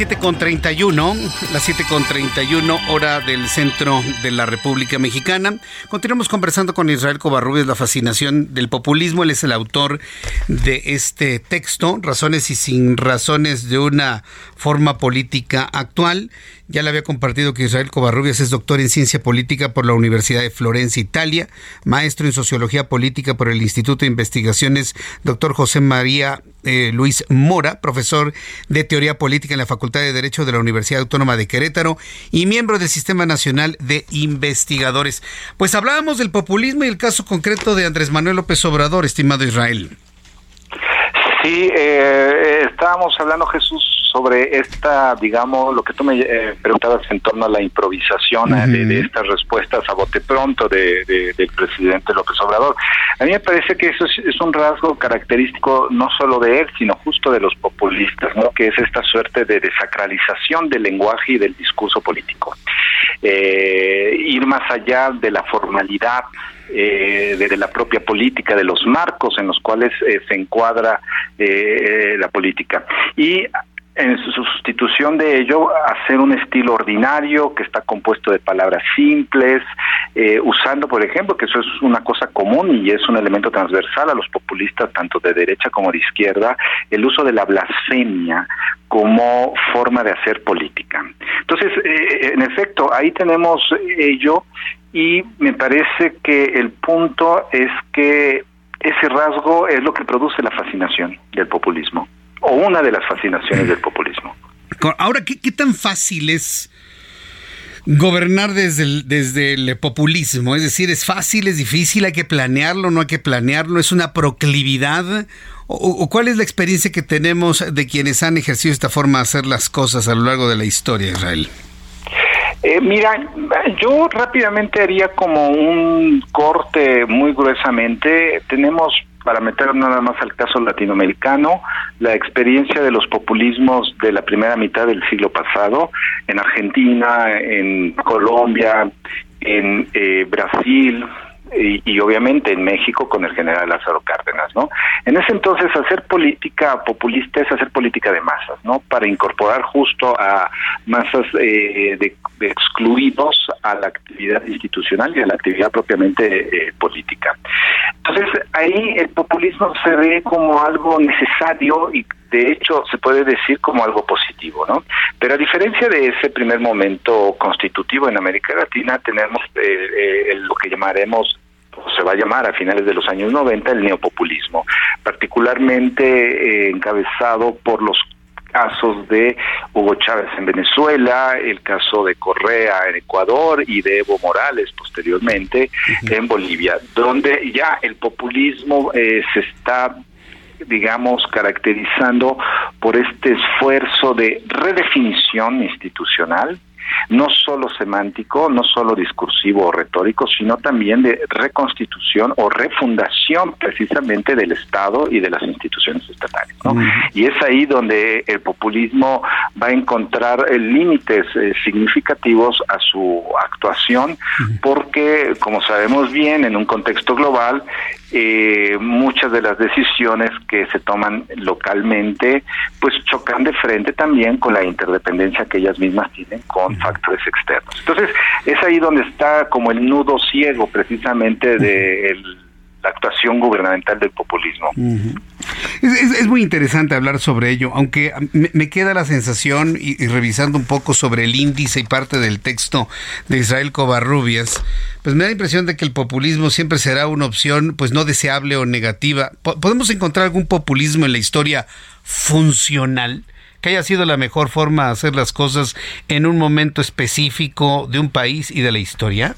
Son las 7.31, las 7.31 hora del centro de la República Mexicana. Continuamos conversando con Israel Covarrubias, la fascinación del populismo. Él es el autor de este texto, Razones y sin razones de una forma política actual. Ya le había compartido que Israel Covarrubias es doctor en ciencia política por la Universidad de Florencia, Italia, maestro en sociología política por el Instituto de Investigaciones Dr. José María eh, Luis Mora, profesor de teoría política en la Facultad de Derecho de la Universidad Autónoma de Querétaro y miembro del Sistema Nacional de Investigadores. Pues hablábamos del populismo y el caso concreto de Andrés Manuel López Obrador, estimado Israel. Sí, eh, estábamos hablando, Jesús, sobre esta, digamos, lo que tú me eh, preguntabas en torno a la improvisación eh, de, estas respuestas a bote pronto de, del presidente López Obrador. A mí me parece que eso es, un rasgo característico no solo de él, sino justo de los populistas, ¿no? que es esta suerte de desacralización del lenguaje y del discurso político. ir más allá de la formalidad eh, de, la propia política, de los marcos en los cuales eh, se encuadra eh, la política. Y en su sustitución de ello, hacer un estilo ordinario que está compuesto de palabras simples, eh, usando, por ejemplo, que eso es una cosa común y es un elemento transversal a los populistas, tanto de derecha como de izquierda, el uso de la blasfemia como forma de hacer política. Entonces, eh, en efecto, ahí tenemos ello y me parece que el punto es que ese rasgo es lo que produce la fascinación del populismo, o una de las fascinaciones del populismo. Ahora, ¿qué, qué tan fácil es gobernar desde el, desde el populismo? Es decir, ¿es fácil, es difícil, hay que planearlo, no hay que planearlo, es una proclividad? ¿O, cuál es la experiencia que tenemos de quienes han ejercido esta forma de hacer las cosas a lo largo de la historia, Israel? Eh, mira, yo rápidamente haría como un corte muy gruesamente. Tenemos, para meter nada más al caso latinoamericano, la experiencia de los populismos de la primera mitad del siglo pasado, en Argentina, en Colombia, en eh, Brasil, y, obviamente en México con el general Lázaro Cárdenas, ¿no? En ese entonces hacer política populista es hacer política de masas, ¿no? Para incorporar justo a masas eh, de, excluidos a la actividad institucional y a la actividad propiamente eh, política. Entonces ahí el populismo se ve como algo necesario y de hecho se puede decir como algo positivo, ¿no? Pero a diferencia de ese primer momento constitutivo en América Latina, tenemos eh, lo que llamaremos se va a llamar a finales de los años 90 el neopopulismo, particularmente eh, encabezado por los casos de Hugo Chávez en Venezuela, el caso de Correa en Ecuador y de Evo Morales posteriormente en Bolivia, donde ya el populismo eh, se está digamos, caracterizando por este esfuerzo de redefinición institucional, no solo semántico, no solo discursivo o retórico, sino también de reconstitución o refundación precisamente del Estado y de las instituciones estatales. Y es ahí donde el populismo va a encontrar eh, límites eh, significativos a su actuación, porque, como sabemos bien, en un contexto global, eh, muchas de las decisiones que se toman localmente pues chocan de frente también con la interdependencia que ellas mismas tienen con factores externos. Entonces es ahí donde está como el nudo ciego precisamente de la actuación gubernamental del populismo. es, muy interesante hablar sobre ello, aunque me, queda la sensación, y, revisando un poco sobre el índice y parte del texto de Israel Covarrubias, pues me da la impresión de que el populismo siempre será una opción pues no deseable o negativa. ¿Podemos encontrar algún populismo en la historia funcional? que haya sido la mejor forma de hacer las cosas en un momento específico de un país y de la historia?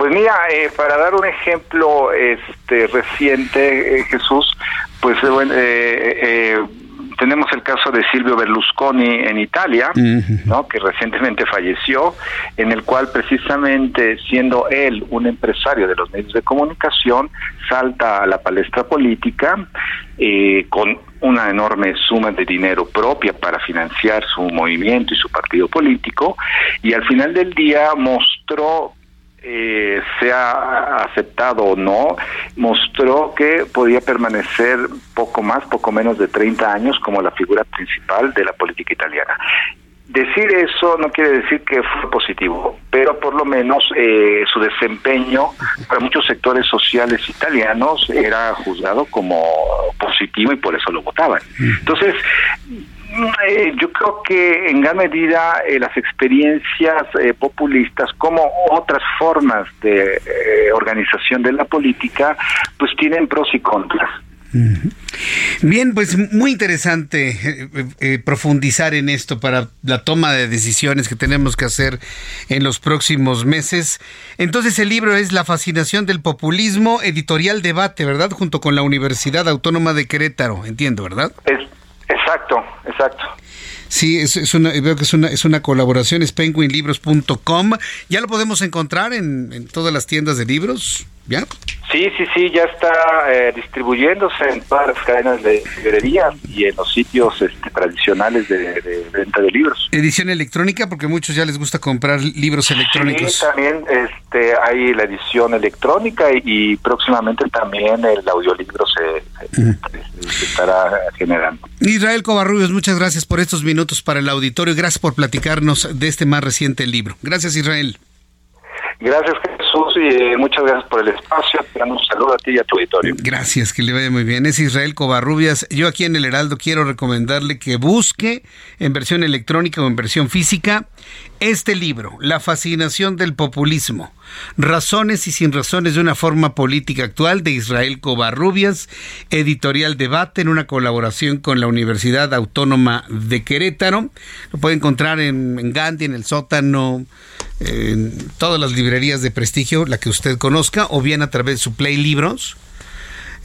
Pues mira, eh, para dar un ejemplo este reciente, eh, Jesús, pues eh, tenemos el caso de Silvio Berlusconi en Italia, ¿no? que recientemente falleció, en el cual precisamente siendo él un empresario de los medios de comunicación, salta a la palestra política eh, con una enorme suma de dinero propia para financiar su movimiento y su partido político, y al final del día mostró eh, sea aceptado o no, mostró que podía permanecer poco más, poco menos de 30 años como la figura principal de la política italiana. Decir eso no quiere decir que fue positivo, pero por lo menos eh, su desempeño para muchos sectores sociales italianos era juzgado como positivo y por eso lo votaban. Entonces, eh, yo creo que en gran medida eh, las experiencias eh, populistas como otras formas de organización de la política pues tienen pros y contras. Bien, pues muy interesante profundizar en esto para la toma de decisiones que tenemos que hacer en los próximos meses. Entonces el libro es La fascinación del populismo, editorial debate, ¿verdad? Junto con la Universidad Autónoma de Querétaro, entiendo, ¿verdad? Exacto, exacto. Sí, es, una, veo que es una, es una colaboración, es penguinlibros.com. ¿Ya lo podemos encontrar en, en todas las tiendas de libros? ¿Ya? Sí, sí, sí, ya está eh, distribuyéndose en todas las cadenas de librería y en los sitios este, tradicionales de, venta de libros. Edición electrónica, porque a muchos ya les gusta comprar libros electrónicos. Sí, también este, hay la edición electrónica y, próximamente también el audiolibro se, se, estará generando. Israel Covarrubios, muchas gracias por estos minutos para el auditorio. Gracias por platicarnos de este más reciente libro. Gracias, Israel. Gracias Jesús y eh, muchas gracias por el espacio. Te un saludo a ti y a tu auditorio. Gracias, que le vaya muy bien. Es Israel Covarrubias. Yo aquí en el Heraldo quiero recomendarle que busque en versión electrónica o en versión física este libro, La fascinación del populismo. Razones y sin razones de una forma política actual de Israel Covarrubias, editorial Debate en una colaboración con la Universidad Autónoma de Querétaro. Lo puede encontrar en, en Gandhi, en el sótano, en todas las librerías de prestigio, la que usted conozca, o bien a través de su Play Libros.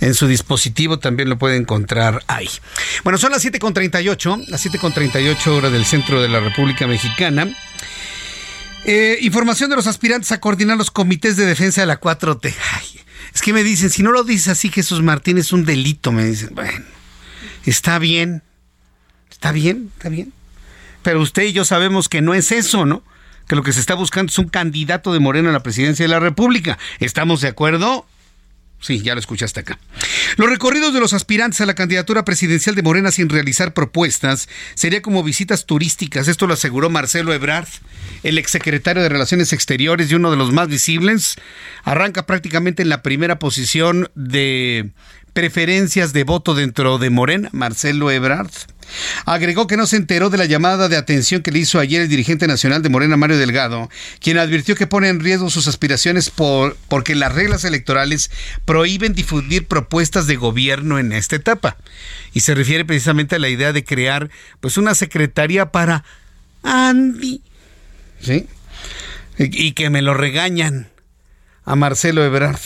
En su dispositivo también lo puede encontrar ahí. Bueno, son las 7.38, las 7.38 horas del centro de la República Mexicana. Eh, información de los aspirantes a coordinar los comités de defensa de la 4T. es que me dicen, si no lo dice así Jesús Martín es un delito, me dicen. Bueno, está bien, está bien, está bien. Pero usted y yo sabemos que no es eso, ¿no? que lo que se está buscando es un candidato de Morena a la presidencia de la República. ¿Estamos de acuerdo? Sí, ya lo escuchaste acá. Los recorridos de los aspirantes a la candidatura presidencial de Morena sin realizar propuestas sería como visitas turísticas. Esto lo aseguró Marcelo Ebrard, el exsecretario de Relaciones Exteriores y uno de los más visibles. Arranca prácticamente en la primera posición de preferencias de voto dentro de Morena, Marcelo Ebrard. Agregó que no se enteró de la llamada de atención que le hizo ayer el dirigente nacional de Morena, Mario Delgado, quien advirtió que pone en riesgo sus aspiraciones por, porque las reglas electorales prohíben difundir propuestas de gobierno en esta etapa. Y se refiere precisamente a la idea de crear pues una secretaría para Andy. ¿Sí? Y, que me lo regañan a Marcelo Ebrard.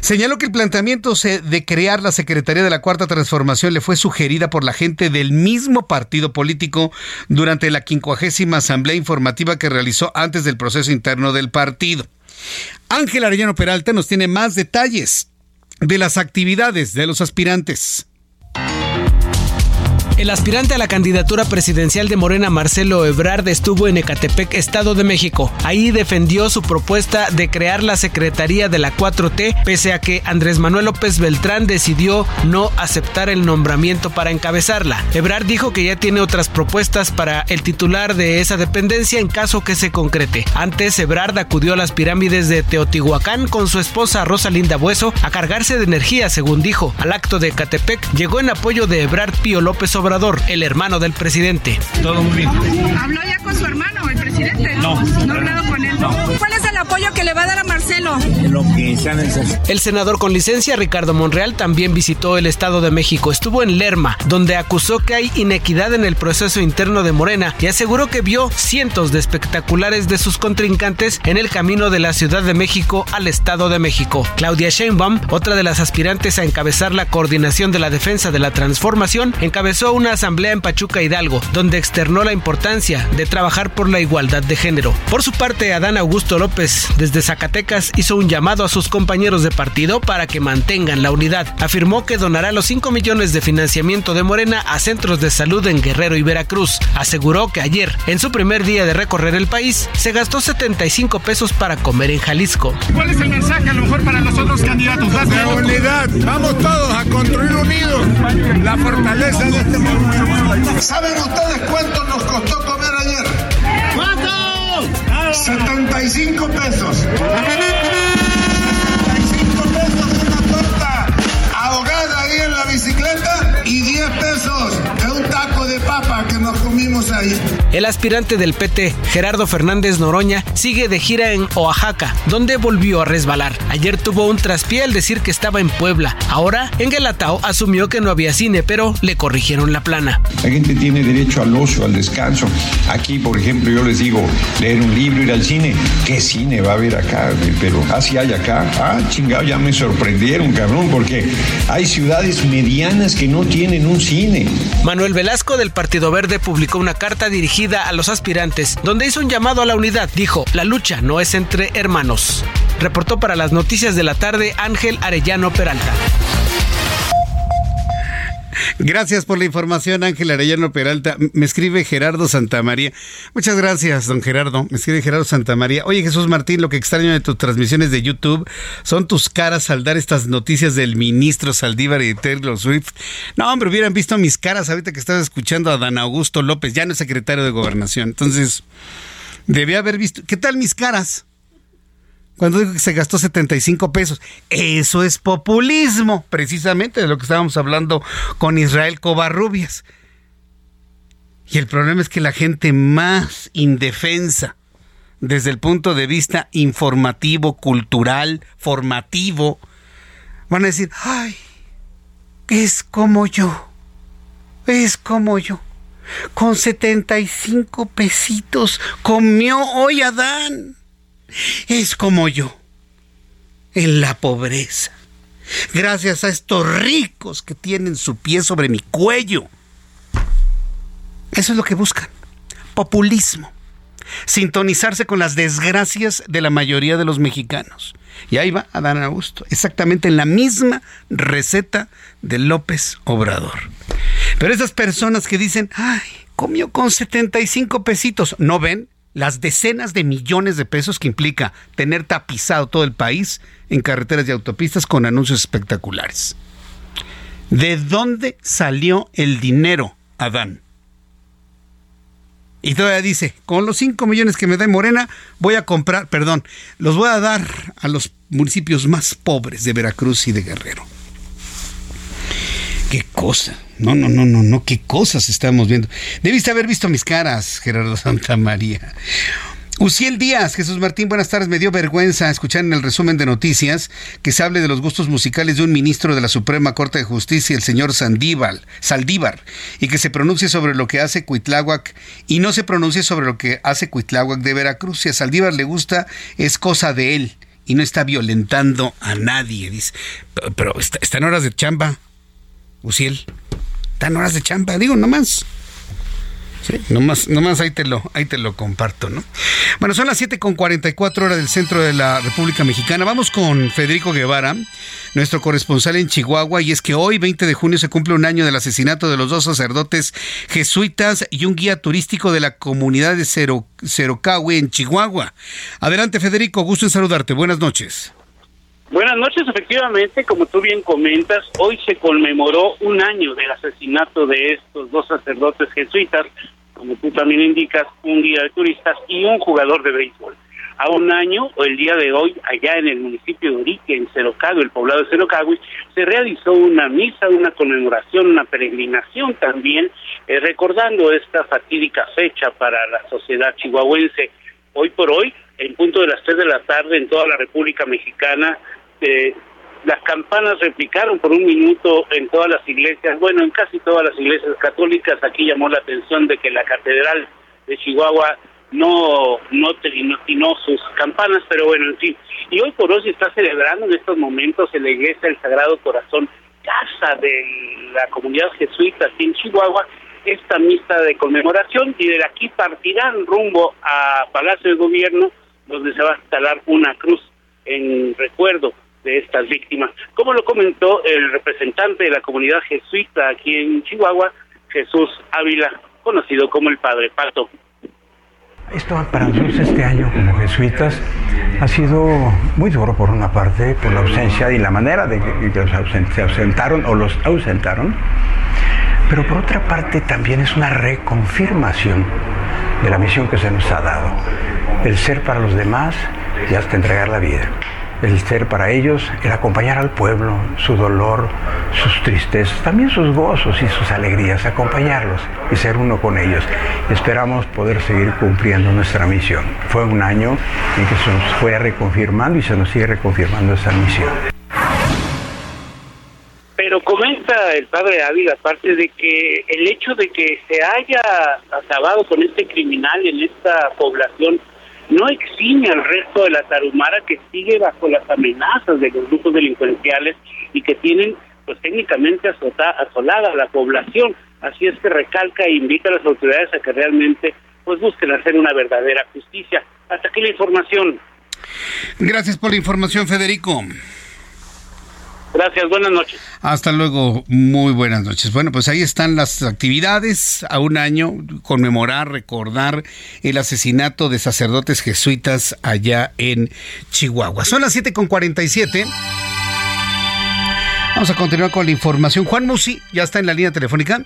Señaló que el planteamiento de crear la Secretaría de la Cuarta Transformación le fue sugerida por la gente del mismo partido político durante la quincuagésima asamblea informativa que realizó antes del proceso interno del partido. Ángel Arellano Peralta nos tiene más detalles de las actividades de los aspirantes. El aspirante a la candidatura presidencial de Morena, Marcelo Ebrard, estuvo en Ecatepec, Estado de México. Ahí defendió su propuesta de crear la Secretaría de la 4T, pese a que Andrés Manuel López Beltrán decidió no aceptar el nombramiento para encabezarla. Ebrard dijo que ya tiene otras propuestas para el titular de esa dependencia en caso que se concrete. Antes, Ebrard acudió a las pirámides de Teotihuacán con su esposa Rosalinda Bueso a cargarse de energía, según dijo. Al acto de Ecatepec llegó en apoyo de Ebrard Pío López Obrador el hermano del presidente. Todo muy bien. ¿Habló ya con su hermano, el presidente? No. ¿No ha hablado con él? ¿Cuál es el apoyo que le va a dar a Marcelo? Lo que El senador con licencia, Ricardo Monreal, también visitó el Estado de México. Estuvo en Lerma, donde acusó que hay inequidad en el proceso interno de Morena y aseguró que vio cientos de espectaculares de sus contrincantes en el camino de la Ciudad de México al Estado de México. Claudia Sheinbaum, otra de las aspirantes a encabezar la coordinación de la defensa de la transformación, encabezó una asamblea en Pachuca Hidalgo, donde externó la importancia de trabajar por la igualdad de género. Por su parte, Adán Augusto López, desde Zacatecas, hizo un llamado a sus compañeros de partido para que mantengan la unidad. Afirmó que donará los 5 millones de financiamiento de Morena a centros de salud en Guerrero y Veracruz. Aseguró que ayer, en su primer día de recorrer el país, se gastó 75 pesos para comer en Jalisco. ¿Cuál es el mensaje a lo mejor para los otros candidatos? La unidad. Vamos todos a construir unidos la fortaleza de este ¿Saben ustedes cuánto nos costó comer ayer? ¿Cuánto? 75 pesos. 75 pesos una torta ahogada ahí en la bicicleta y 10 pesos de un taco de papa que ahí. El aspirante del PT, Gerardo Fernández Noroña, sigue de gira en Oaxaca, donde volvió a resbalar. Ayer tuvo un traspié al decir que estaba en Puebla. Ahora, en Guelatao asumió que no había cine, pero le corrigieron la plana. La gente tiene derecho al ocio, al descanso. Aquí, por ejemplo, yo les digo, leer un libro, ir al cine. ¿Qué cine va a haber acá? Pero así hay acá. Ah, chingado, ya me sorprendieron, cabrón, porque hay ciudades medianas que no tienen un cine. Manuel Velasco del Partido Verde publicó una carta dirigida a los aspirantes, donde hizo un llamado a la unidad. Dijo, la lucha no es entre hermanos. Reportó para las noticias de la tarde Ángel Arellano Peralta. Gracias por la información, Ángel Arellano Peralta. Me escribe Gerardo Santamaría. Muchas gracias, don Gerardo. Me escribe Gerardo Santamaría. Oye, Jesús Martín, lo que extraño de tus transmisiones de YouTube son tus caras al dar estas noticias del ministro Saldívar y Taylor Swift. No, hombre, hubieran visto mis caras ahorita que estás escuchando a Dan Augusto López, ya no es secretario de Gobernación. Entonces, debía haber visto. ¿Qué tal mis caras? Cuando dijo que se gastó 75 pesos. Eso es populismo, precisamente de lo que estábamos hablando con Israel Covarrubias. Y el problema es que la gente más indefensa, desde el punto de vista informativo, cultural, formativo, van a decir, ay, es como yo, es como yo. Con 75 pesitos comió hoy Adán. Es como yo, en la pobreza. Gracias a estos ricos que tienen su pie sobre mi cuello. Eso es lo que buscan. Populismo. Sintonizarse con las desgracias de la mayoría de los mexicanos. Y ahí va Adán Augusto, exactamente en la misma receta de López Obrador. Pero esas personas que dicen, ay, comió con 75 pesitos, ¿no ven? Las decenas de millones de pesos que implica tener tapizado todo el país en carreteras y autopistas con anuncios espectaculares. ¿De dónde salió el dinero, Adán? Y todavía dice, con los 5 millones que me da Morena, voy a comprar, perdón, los voy a dar a los municipios más pobres de Veracruz y de Guerrero. Qué cosa. No, no, no, no, no, qué cosas estamos viendo. Debiste haber visto mis caras, Gerardo Santa María. Uciel Díaz, Jesús Martín, buenas tardes. Me dio vergüenza escuchar en el resumen de noticias que se hable de los gustos musicales de un ministro de la Suprema Corte de Justicia, el señor Sandíbal, Saldívar, y que se pronuncie sobre lo que hace Cuitláhuac y no se pronuncie sobre lo que hace Cuitláhuac de Veracruz. Si a Saldívar le gusta, es cosa de él y no está violentando a nadie. Dice, pero, en horas de chamba. Uciel. Están horas de chamba, digo, nomás. Sí, nomás, nomás ahí te lo, ahí te lo comparto, ¿no? Bueno, son las 7 con 44 horas del centro de la República Mexicana. Vamos con Federico Guevara, nuestro corresponsal en Chihuahua, y es que hoy, 20 de junio, se cumple un año del asesinato de los dos sacerdotes jesuitas y un guía turístico de la comunidad de Cero, en Chihuahua. Adelante, Federico, gusto en saludarte. Buenas noches. Buenas noches, efectivamente, como tú bien comentas, hoy se conmemoró un año del asesinato de estos dos sacerdotes jesuitas, como tú también indicas, un guía de turistas y un jugador de béisbol. A un año, o el día de hoy, allá en el municipio de Urique, en Cerocagui, el poblado de Cerocagui, se realizó una misa, una conmemoración, una peregrinación también, eh, recordando esta fatídica fecha para la sociedad chihuahuense. Hoy por hoy, en punto de las tres de la tarde, en toda la República Mexicana, este, las campanas replicaron por un minuto en todas las iglesias, bueno, en casi todas las iglesias católicas. Aquí llamó la atención de que la catedral de Chihuahua no no terminó sus campanas, pero bueno, en fin. Y hoy por hoy se está celebrando en estos momentos en la iglesia del Sagrado Corazón, casa de la comunidad jesuita aquí en Chihuahua, esta misa de conmemoración y de aquí partirán rumbo a Palacio de Gobierno, donde se va a instalar una cruz en recuerdo de estas víctimas. Como lo comentó el representante de la comunidad jesuita aquí en Chihuahua, Jesús Ávila, conocido como el Padre Pato. Esto para nosotros este año como jesuitas ha sido muy duro por una parte, por la ausencia y la manera de que se ausentaron o los ausentaron, pero por otra parte también es una reconfirmación de la misión que se nos ha dado, el ser para los demás y hasta entregar la vida el ser para ellos, el acompañar al pueblo, su dolor, sus tristezas, también sus gozos y sus alegrías, acompañarlos y ser uno con ellos. Esperamos poder seguir cumpliendo nuestra misión. Fue un año en que se nos fue reconfirmando y se nos sigue reconfirmando esa misión. Pero comenta el padre Ávila, aparte de que el hecho de que se haya acabado con este criminal en esta población no exime al resto de la Tarumara que sigue bajo las amenazas de los grupos delincuenciales y que tienen pues técnicamente azota, asolada la población. Así es que recalca e invita a las autoridades a que realmente pues busquen hacer una verdadera justicia. Hasta aquí la información. Gracias por la información, Federico. Gracias, buenas noches. Hasta luego, muy buenas noches. Bueno, pues ahí están las actividades a un año, conmemorar, recordar el asesinato de sacerdotes jesuitas allá en Chihuahua. Son las 7.47. Vamos a continuar con la información. Juan Musi ya está en la línea telefónica.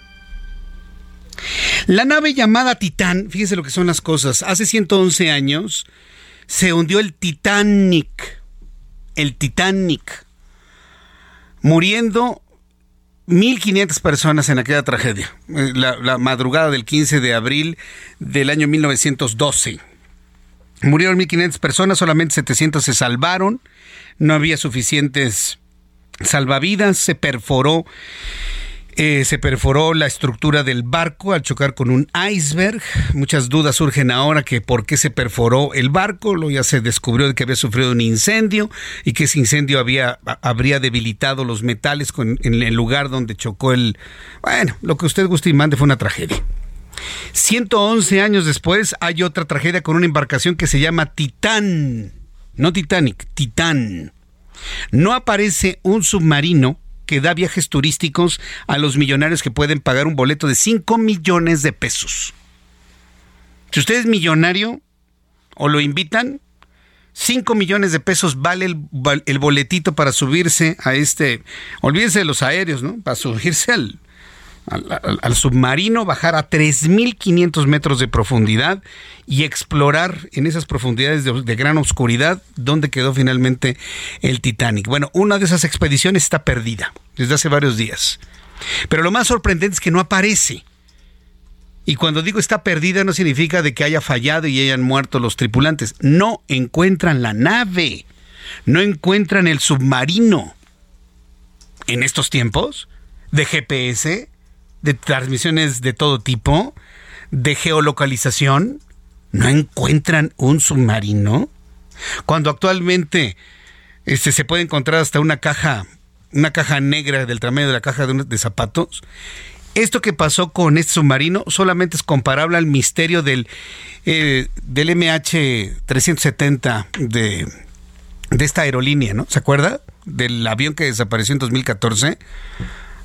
La nave llamada Titán, fíjese lo que son las cosas, hace 111 años se hundió el Titanic. El Titanic. Muriendo 1.500 personas en aquella tragedia, eh, la, madrugada del 15 de abril del año 1912. Murieron 1.500 personas, solamente 700 se salvaron, no había suficientes salvavidas, se perforó eh, se perforó la estructura del barco al chocar con un iceberg. Muchas dudas surgen ahora que por qué se perforó el barco. Lo ya se descubrió de que había sufrido un incendio y que ese incendio había, habría debilitado los metales en el lugar donde chocó el... Bueno, lo que usted guste y mande fue una tragedia. 111 años después hay otra tragedia con una embarcación que se llama Titán. No Titanic, Titán. No aparece un submarino que da viajes turísticos a los millonarios que pueden pagar un boleto de 5 millones de pesos. Si usted es millonario o lo invitan, 5 millones de pesos vale el, boletito para subirse a este, olvídense de los aéreos, ¿no? Para subirse al, al, submarino, bajar a 3.500 metros de profundidad y explorar en esas profundidades de, de, gran oscuridad donde quedó finalmente el Titanic. Bueno, una de esas expediciones está perdida desde hace varios días. Pero lo más sorprendente es que no aparece. Y cuando digo está perdida no significa de que haya fallado y hayan muerto los tripulantes. No encuentran la nave. No encuentran el submarino. En estos tiempos de GPS, de transmisiones de todo tipo, de geolocalización, no encuentran un submarino. Cuando actualmente este, se puede encontrar hasta una caja, una caja negra del tamaño de la caja de, de zapatos. Esto que pasó con este submarino solamente es comparable al misterio del, eh, del MH370 de, de esta aerolínea, ¿no? ¿Se acuerda? Del avión que desapareció en 2014.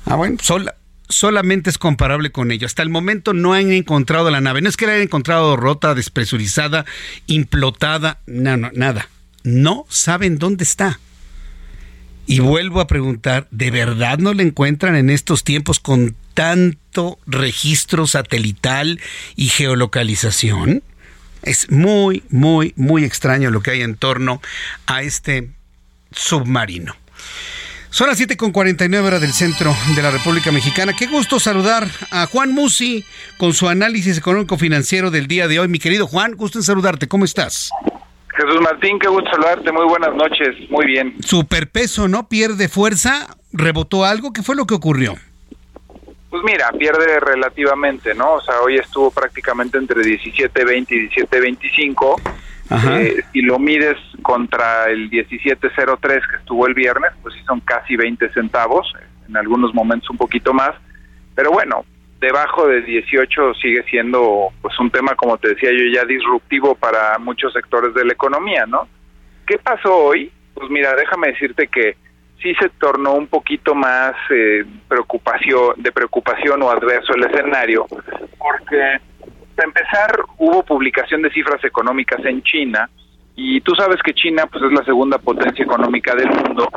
Ah, bueno, sola, solamente es comparable con ello. Hasta el momento no han encontrado la nave. No es que la hayan encontrado rota, despresurizada, implotada, nada. No saben dónde está. Y vuelvo a preguntar, ¿de verdad no la encuentran en estos tiempos con tanto registro satelital y geolocalización? Es muy, muy, muy extraño lo que hay en torno a este submarino. Son las 7.49 horas del centro de la República Mexicana. Qué gusto saludar a Juan Musi con su análisis económico financiero del día de hoy. Mi querido Juan, gusto en saludarte. ¿Cómo estás? Jesús Martín, qué gusto saludarte. Muy buenas noches. Muy bien. Superpeso, ¿no? Pierde fuerza. ¿Rebotó algo? ¿Qué fue lo que ocurrió? Pues mira, pierde relativamente, ¿no? O sea, hoy estuvo prácticamente entre 17.20 y 17.25 eh, si lo mides contra el 1703 que estuvo el viernes, pues sí son casi 20 centavos, en algunos momentos un poquito más, pero bueno, debajo de 18 sigue siendo pues un tema, como te decía yo, ya disruptivo para muchos sectores de la economía, ¿no? ¿Qué pasó hoy? Pues mira, déjame decirte que sí se tornó un poquito más eh, preocupación, de preocupación o adverso el escenario, porque para empezar, hubo publicación de cifras económicas en China y tú sabes que China pues es la segunda potencia económica del mundo.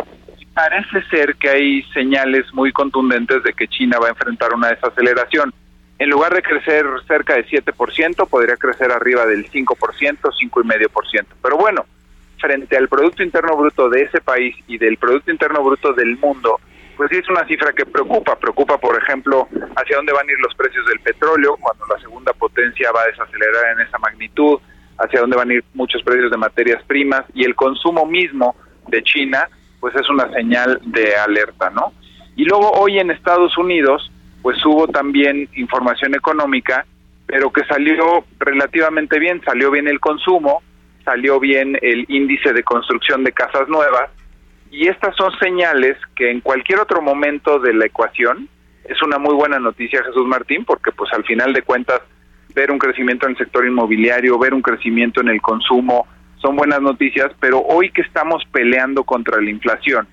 Parece ser que hay señales muy contundentes de que China va a enfrentar una desaceleración. En lugar de crecer cerca de 7%, podría crecer arriba del 5%, 5,5%. Pero bueno, frente al Producto Interno Bruto de ese país y del Producto Interno Bruto del mundo, pues sí es una cifra que preocupa. Preocupa, por ejemplo, hacia dónde van a ir los precios del petróleo cuando la segunda potencia va a desacelerar en esa magnitud, hacia dónde van a ir muchos precios de materias primas y el consumo mismo de China, pues es una señal de alerta, ¿no? Y luego hoy en Estados Unidos, pues hubo también información económica, pero que salió relativamente bien, salió bien el consumo, salió bien el índice de construcción de casas nuevas, y estas son señales que en cualquier otro momento de la ecuación es una muy buena noticia, Jesús Martín, porque pues al final de cuentas ver un crecimiento en el sector inmobiliario, ver un crecimiento en el consumo, son buenas noticias, pero hoy que estamos peleando contra la inflación,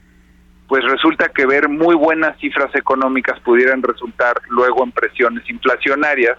pues resulta que ver muy buenas cifras económicas pudieran resultar luego en presiones inflacionarias.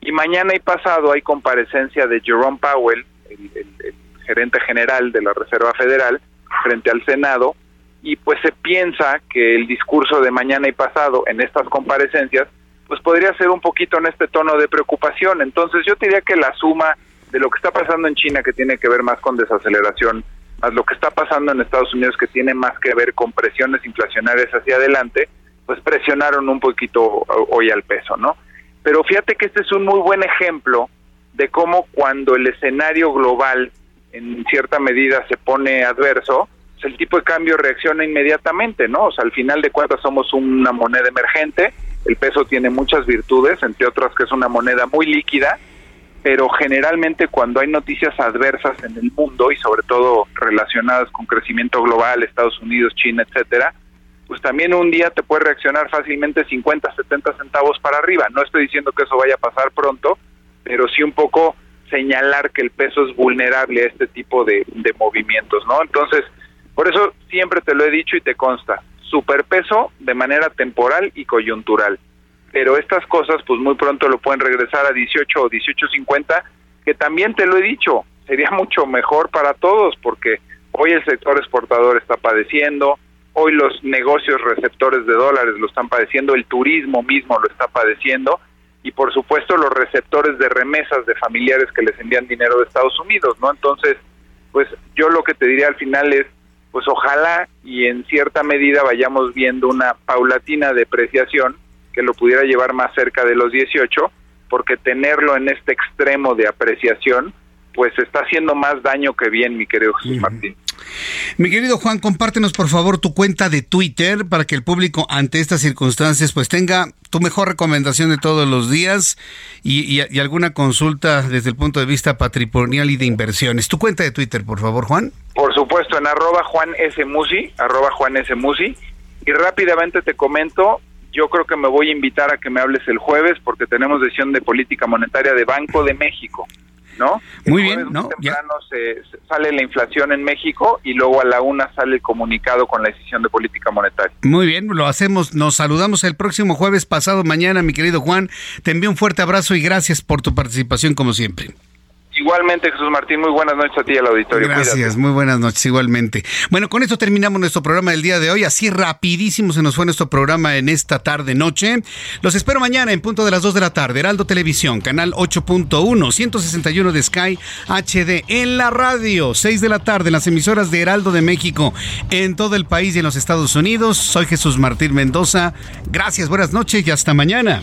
Y mañana y pasado hay comparecencia de Jerome Powell, el, el gerente general de la Reserva Federal, frente al Senado y pues se piensa que el discurso de mañana y pasado en estas comparecencias pues podría ser un poquito en este tono de preocupación. Entonces yo diría que la suma de lo que está pasando en China que tiene que ver más con desaceleración, más lo que está pasando en Estados Unidos que tiene más que ver con presiones inflacionarias hacia adelante, pues presionaron un poquito hoy al peso, ¿no? Pero fíjate que este es un muy buen ejemplo de cómo cuando el escenario global en cierta medida se pone adverso, pues el tipo de cambio reacciona inmediatamente, ¿no? O sea, al final de cuentas somos una moneda emergente, el peso tiene muchas virtudes, entre otras que es una moneda muy líquida, pero generalmente cuando hay noticias adversas en el mundo y sobre todo relacionadas con crecimiento global, Estados Unidos, China, etcétera, pues también un día te puede reaccionar fácilmente 50, 70 centavos para arriba. No estoy diciendo que eso vaya a pasar pronto, pero sí un poco señalar que el peso es vulnerable a este tipo de, movimientos, ¿no? Entonces, por eso siempre te lo he dicho y te consta, superpeso de manera temporal y coyuntural. Pero estas cosas pues muy pronto lo pueden regresar a 18 o 18.50, que también te lo he dicho, sería mucho mejor para todos porque hoy el sector exportador está padeciendo, hoy los negocios receptores de dólares lo están padeciendo, el turismo mismo lo está padeciendo y por supuesto los receptores de remesas de familiares que les envían dinero de Estados Unidos, ¿no? Entonces, pues yo lo que te diría al final es, pues ojalá y en cierta medida vayamos viendo una paulatina depreciación que lo pudiera llevar más cerca de los 18, porque tenerlo en este extremo de apreciación, pues está haciendo más daño que bien, mi querido Jesús Martín. Mi querido Juan, compártenos por favor tu cuenta de Twitter para que el público ante estas circunstancias pues tenga tu mejor recomendación de todos los días y, alguna consulta desde el punto de vista patrimonial y de inversiones. Tu cuenta de Twitter, por favor, Juan. Por supuesto, en arroba Juan S. Musi, arroba Juan S. Musi. Y rápidamente te comento, yo creo que me voy a invitar a que me hables el jueves porque tenemos decisión de política monetaria de Banco de México. ¿No? Muy bien, ¿no? Temprano se, sale la inflación en México y luego a la una sale el comunicado con la decisión de política monetaria. Muy bien, lo hacemos, nos saludamos el próximo jueves pasado mañana, mi querido Juan. Te envío un fuerte abrazo y gracias por tu participación como siempre. Igualmente, Jesús Martín, muy buenas noches a ti y al auditorio. Gracias, muy buenas noches, igualmente. Bueno, con esto terminamos nuestro programa del día de hoy. Así rapidísimo se nos fue nuestro programa en esta tarde-noche. Los espero mañana en punto de las 2 de la tarde. Heraldo Televisión, canal 8.1, 161 de Sky HD. En la radio, 6 de la tarde, en las emisoras de Heraldo de México, en todo el país y en los Estados Unidos. Soy Jesús Martín Mendoza. Gracias, buenas noches y hasta mañana.